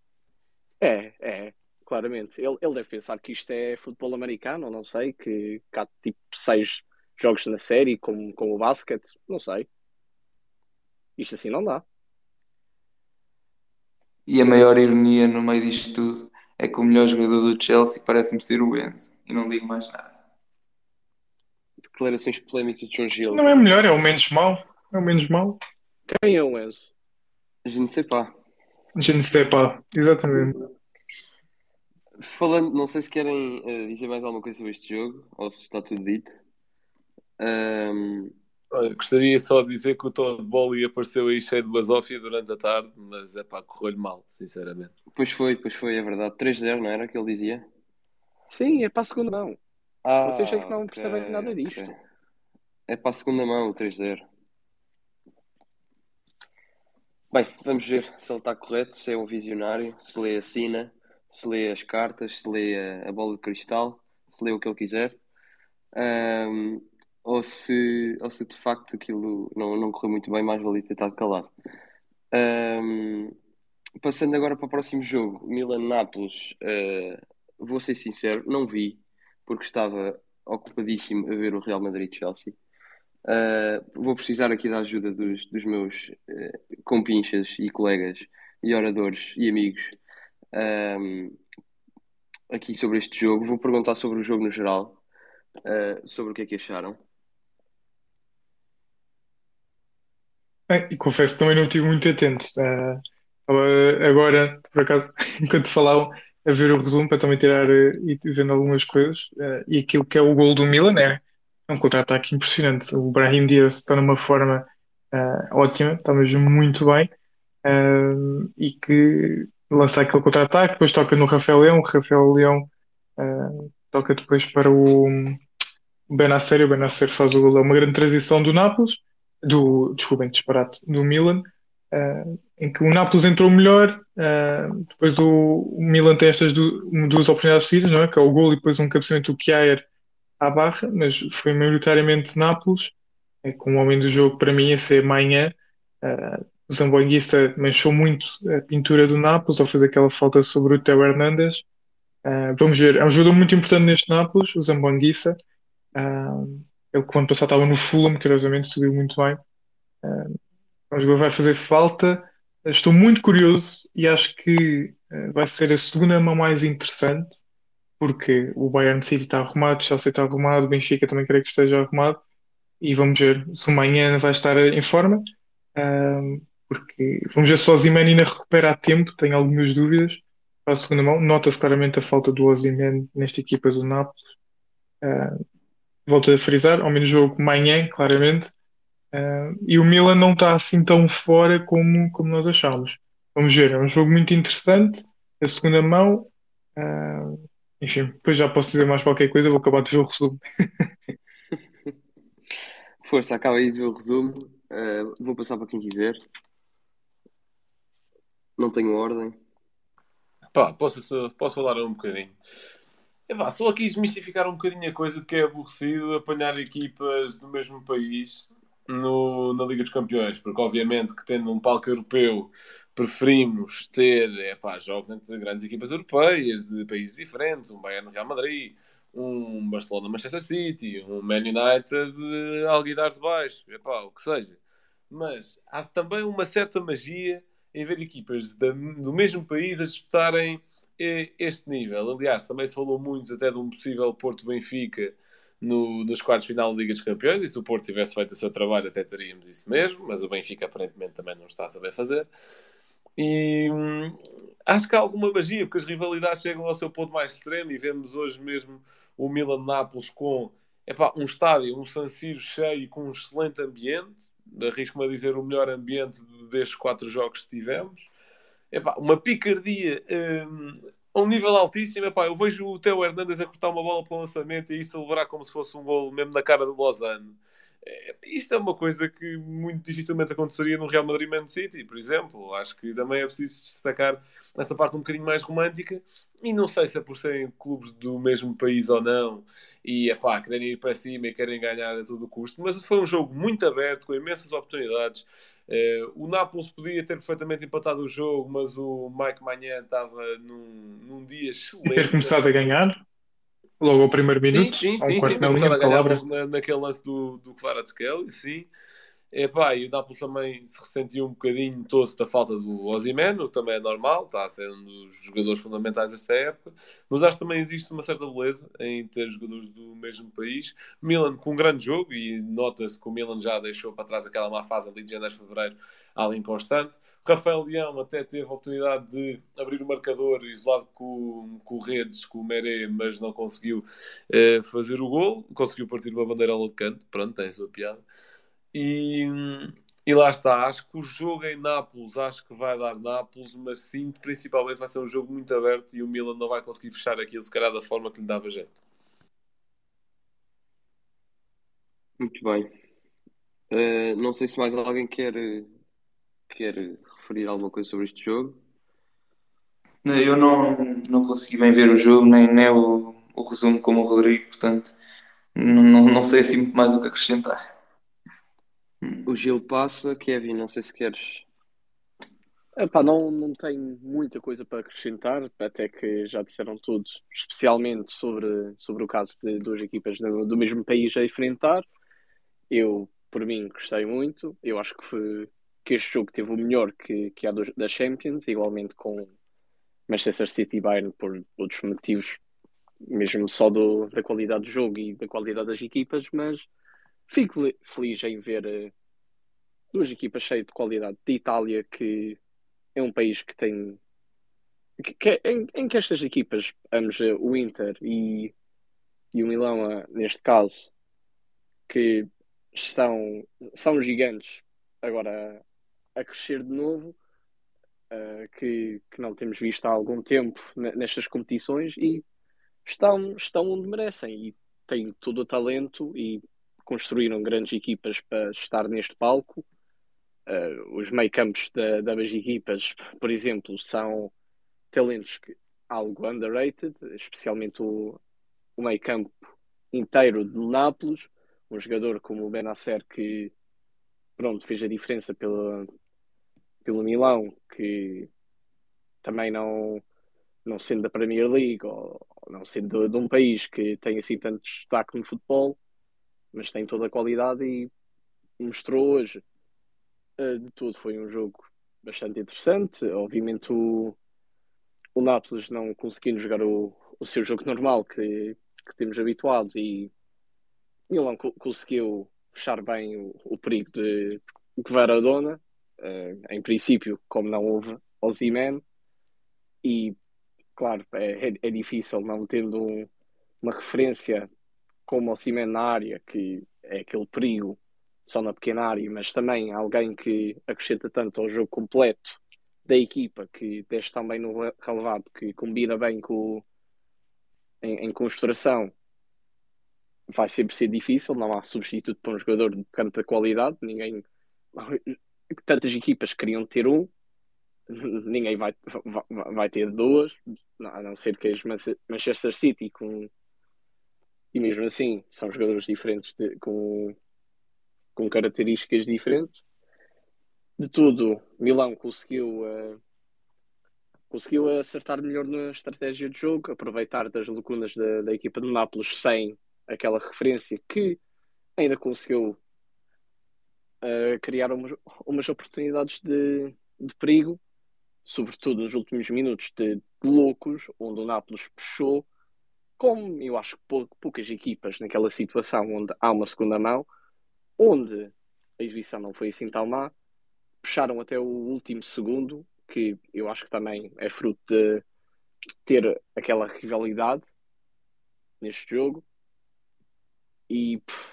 É, é, claramente. Ele, ele deve pensar que isto é futebol americano, não sei, que, que há tipo seis jogos na série, como, como o basquete, não sei. Isto assim não dá. E a maior ironia no meio disto tudo é que o melhor jogador do Chelsea parece-me ser o Enzo. E não digo mais nada. Declarações polémicas de João Gil. Não é melhor, é o menos mau. É o menos mau. Quem é o Enzo? A gente sei pá. Je ne sais pas, exatamente. Falando, não sei se querem uh, dizer mais alguma coisa sobre este jogo, ou se está tudo dito. Ahm, Olha, gostaria só de dizer que o Tom de Boli apareceu aí cheio de basófia durante a tarde, mas é pá, correu-lhe mal, sinceramente. pois foi, pois foi, é verdade. 3-0, não era que ele dizia? Sim, é para a segunda mão. Ah, Vocês é que não ok, percebem nada disto. ok. É para a segunda mão o 3-0. Bem, vamos ver se ele está correto, se é um visionário, se lê a sina, se lê as cartas, se lê a, a bola de cristal, se lê o que ele quiser. Ahm, ou se, ou se de facto aquilo não, não correu muito bem, mais valia ter estado calado. Ahm, passando agora para o próximo jogo, Milan-Nápoles, eh, vou ser sincero, não vi, porque estava ocupadíssimo a ver o Real Madrid-Chelsea. Uh, vou precisar aqui da ajuda dos, dos meus uh, compinchas e colegas e oradores e amigos um, aqui sobre este jogo. Vou perguntar sobre o jogo no geral, uh, sobre o que é que acharam. E confesso que também não estive muito atento. Estava agora, por acaso, [LAUGHS] enquanto falavam, a ver o resumo para também tirar eh, e vendo algumas coisas. Ah, e aquilo que é o gol do Milan é, é um contra-ataque impressionante. O Brahim Diaz está numa forma ah, ótima, está mesmo muito bem. Ah, e que lança aquele contra-ataque, depois toca no Rafael Leão, o Rafael Leão ah, toca depois para o Benacer, o Benacer faz o gol. É uma grande transição do Nápoles, do, desculpem, disparate, do Milan, ah, em que o Nápoles entrou melhor, ah, depois o, o Milan tem estas du- duas oportunidades seguidas, não é? Que é o gol e depois um cabeceamento do Kjaer à barra, mas foi maioritariamente Nápoles, é, com o homem do jogo para mim a ser Manhã. Ah, o Zamboanguissa manchou muito a pintura do Nápoles ao fazer aquela falta sobre o Theo Hernandes. Ah, vamos ver, é um jogador muito importante neste Nápoles, o Zamboanguissa. Ah, ele que o ano passado estava no Fulham, curiosamente subiu muito bem. Ah, jogador que vai fazer falta. Estou muito curioso e acho que ah, vai ser a segunda mão mais interessante, porque o Bayern City está arrumado, o Chelsea está arrumado, o Benfica também creio que esteja arrumado. E vamos ver se o Manhã vai estar em forma, ah, porque vamos ver se o Osimhen ainda recupera a tempo, tenho algumas dúvidas para a segunda mão. Nota-se claramente a falta do Osimhen nesta equipa do Nápoles. Ah, volto a frisar, ao menos jogo manhã, claramente. Uh, e o Milan não está assim tão fora como, como nós achávamos. Vamos ver, é um jogo muito interessante, a segunda mão. Uh, enfim, depois já posso dizer mais qualquer coisa, vou acabar de ver o resumo. [LAUGHS] Força, acaba aí de ver o resumo. Uh, vou passar para quem quiser. Não tenho ordem. Pá, posso, posso falar um bocadinho. Epá, só aqui desmistificar um bocadinho a coisa de que é aborrecido apanhar equipas do mesmo país no, na Liga dos Campeões, porque obviamente que tendo um palco europeu preferimos ter epá, jogos entre grandes equipas europeias de países diferentes, um Bayern Real Madrid, um Barcelona Manchester City, um Man United de Alguidar de Baixo, epá, o que seja. Mas há também uma certa magia em ver equipas do mesmo país a disputarem este nível. Aliás, também se falou muito até de um possível Porto Benfica no, nos quartos final da Liga dos Campeões, e se o Porto tivesse feito o seu trabalho, até teríamos isso mesmo, mas o Benfica aparentemente também não está a saber fazer. E hum, acho que há alguma magia, porque as rivalidades chegam ao seu ponto mais extremo e vemos hoje mesmo o Milan-Nápoles com epá, um estádio, um San Siro cheio com um excelente ambiente, arrisco-me a dizer o melhor ambiente destes quatro jogos que tivemos. Epá, uma picardia hum, a um nível altíssimo. Epá, eu vejo o Teo Hernandes a cortar uma bola para o lançamento e celebrar como se fosse um gol mesmo na cara do Lausanne. É, isto é uma coisa que muito dificilmente aconteceria no Real Madrid Man City, por exemplo. Acho que também é preciso destacar essa parte um bocadinho mais romântica. E não sei se é por serem clubes do mesmo país ou não, e é pá, querem ir para cima e querem ganhar a todo custo. Mas foi um jogo muito aberto, com imensas oportunidades. Uh, o Nápoles podia ter perfeitamente empatado o jogo, mas o Mike Manhã estava num, num dia excelente. E ter começado a ganhar logo ao primeiro minuto. Sim, sim, sim. sim, sim ganhar na, naquele lance do, do Kvaratskhelia, sim. Epá, e o Nápoles também se ressentiu um bocadinho tosse da falta do Osimhen, o que também é normal, está a ser um dos jogadores fundamentais desta época, mas acho que também existe uma certa beleza em ter jogadores do mesmo país. Milan com um grande jogo, e nota-se que o Milan já deixou para trás aquela má fase ali de janeiro e fevereiro, algo inconstante. Rafael Leão até teve a oportunidade de abrir o marcador isolado com, com o Redes, com o Meré, mas não conseguiu eh, fazer o gol, conseguiu partir uma bandeira ao canto, pronto, tem a sua piada. E, e lá está, acho que o jogo em Nápoles, acho que vai dar Nápoles, mas sim, principalmente vai ser um jogo muito aberto e o Milan não vai conseguir fechar aquilo, se calhar, da forma que lhe dava jeito. Muito bem. Uh, não sei se mais alguém quer, quer referir alguma coisa sobre este jogo. Eu não, não consegui bem ver o jogo, nem, nem o, o resumo como o Rodrigo, portanto, não, não, não sei assim muito mais o que acrescentar. Gil passa, Kevin, não sei se queres. Epá, não, não tenho muita coisa para acrescentar, até que já disseram tudo, especialmente sobre, sobre o caso de duas equipas do, do mesmo país a enfrentar. Eu, por mim, gostei muito. Eu acho que, foi, que este jogo teve o melhor que, que da Champions, igualmente com Manchester City e Bayern, por outros motivos, mesmo só do, da qualidade do jogo e da qualidade das equipas, mas Fico feliz em ver uh, duas equipas cheias de qualidade de Itália, que é um país que tem. Que, que, em, em, que estas equipas, ambos, uh, o Inter e, e o Milão, uh, neste caso, que estão, são gigantes agora a, a crescer de novo, que, que não temos visto há algum tempo nestas competições e estão, estão onde merecem e têm todo o talento e construíram grandes equipas para estar neste palco. Uh, os meio campos da, das equipas, por exemplo, são talentos que, algo underrated, especialmente o, o meio campo inteiro de Nápoles, um jogador como o Benacer que pronto, fez a diferença pelo, pelo Milão, que também não, não sendo da Premier League ou não sendo de, de um país que tem assim tanto destaque no futebol, mas tem toda a qualidade e mostrou hoje. Uh, de tudo foi um jogo bastante interessante. Obviamente o, o Nápoles não conseguindo jogar o, o seu jogo normal que, que temos habituado e Milan co conseguiu fechar bem o, o perigo de, de Kvaradona. Uh, em princípio, como não houve Ozyman e claro, é, é, é difícil não tendo um, uma referência como o Cimento na área, que é aquele perigo só na pequena área, mas também alguém que acrescenta tanto ao jogo completo da equipa, que desce também no relevado, que combina bem com em, em construção, vai sempre ser difícil, não há substituto para um jogador de tanta qualidade, ninguém [LAUGHS] tantas equipas queriam ter um, [LAUGHS] ninguém vai, vai, vai ter duas, a não ser que as Manchester City com e mesmo assim são jogadores diferentes de, com, com características diferentes. De tudo, Milão conseguiu uh, conseguiu acertar melhor na estratégia de jogo, aproveitar das lacunas da, da equipa de Nápoles sem aquela referência que ainda conseguiu uh, criar umas, umas oportunidades de, de perigo, sobretudo nos últimos minutos de, de loucos, onde o Nápoles puxou, como eu acho que pou, poucas equipas naquela situação onde há uma segunda mão, onde a exibição não foi assim tão má, puxaram até o último segundo, que eu acho que também é fruto de ter aquela rivalidade neste jogo. E pff,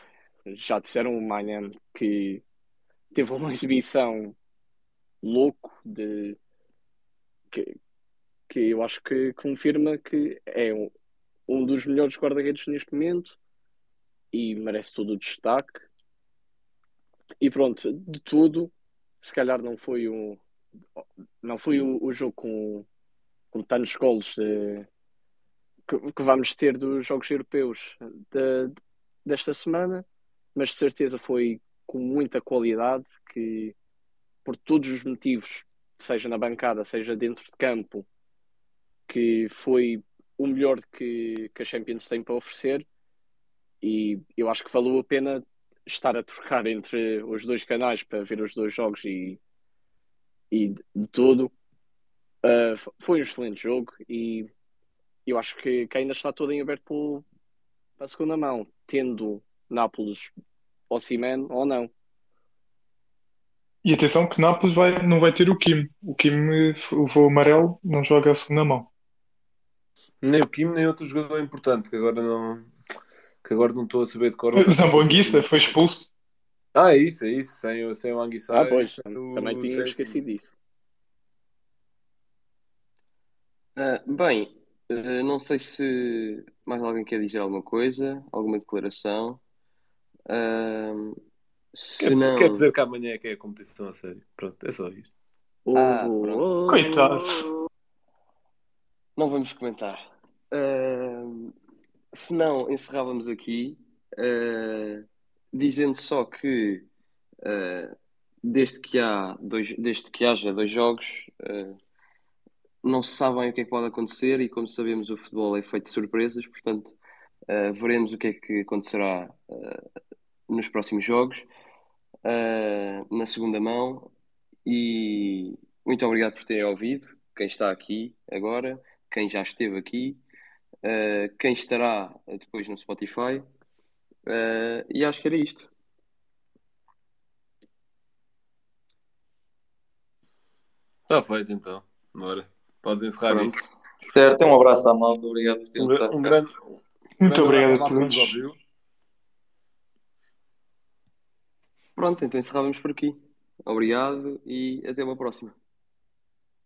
já disseram o Manhã que teve uma [LAUGHS] exibição louco de que, que eu acho que confirma que é um, um dos melhores guarda-redes neste momento e merece todo o destaque. E pronto, de tudo, se calhar não foi um não foi o, o jogo com, com tantos golos de, que, que, vamos ter dos jogos europeus de, desta semana, mas de certeza foi com muita qualidade que por todos os motivos, seja na bancada, seja dentro de campo, que foi o melhor que, que a Champions tem para oferecer. E eu acho que valeu a pena estar a trocar entre os dois canais para ver os dois jogos e, e de, tudo. Uh, foi um excelente jogo e eu acho que, que ainda está todo em aberto para a segunda mão, tendo Nápoles ou Simen ou não. E atenção que Nápoles vai, não vai ter o Kim. O Kim levou amarelo, não joga a segunda mão. Nem o Kim, nem outro jogador importante, que agora não, que agora não estou a saber de cor. [LAUGHS] Zambanguissa foi expulso. Ah, é isso, é isso. Sem, sem o Anguissa. Ah, pois, também tinha esquecido disso. Uh, bem, uh, não sei se mais alguém quer dizer alguma coisa, alguma declaração. Uh, se quer, não... quer dizer que amanhã é que é a competição a sério. Pronto, é só isto. Ah, pronto. Coitado. Não vamos comentar. Se não, encerrávamos aqui, dizendo só que desde que há dois, desde que haja dois jogos, não se sabem o que é que pode acontecer e como sabemos o futebol é feito de surpresas, portanto uh, veremos o que é que acontecerá uh, nos próximos jogos, uh, na segunda mão. E muito obrigado por terem ouvido, quem está aqui agora, quem já esteve aqui, quem estará depois no Spotify e acho que era isto. Está feito então, bora. Podes encerrar Pronto. isso. Certo, um abraço à malta, obrigado por terem um, um grande, um Muito grande obrigado a todos. Pronto, então encerrávamos por aqui. Obrigado e até uma próxima.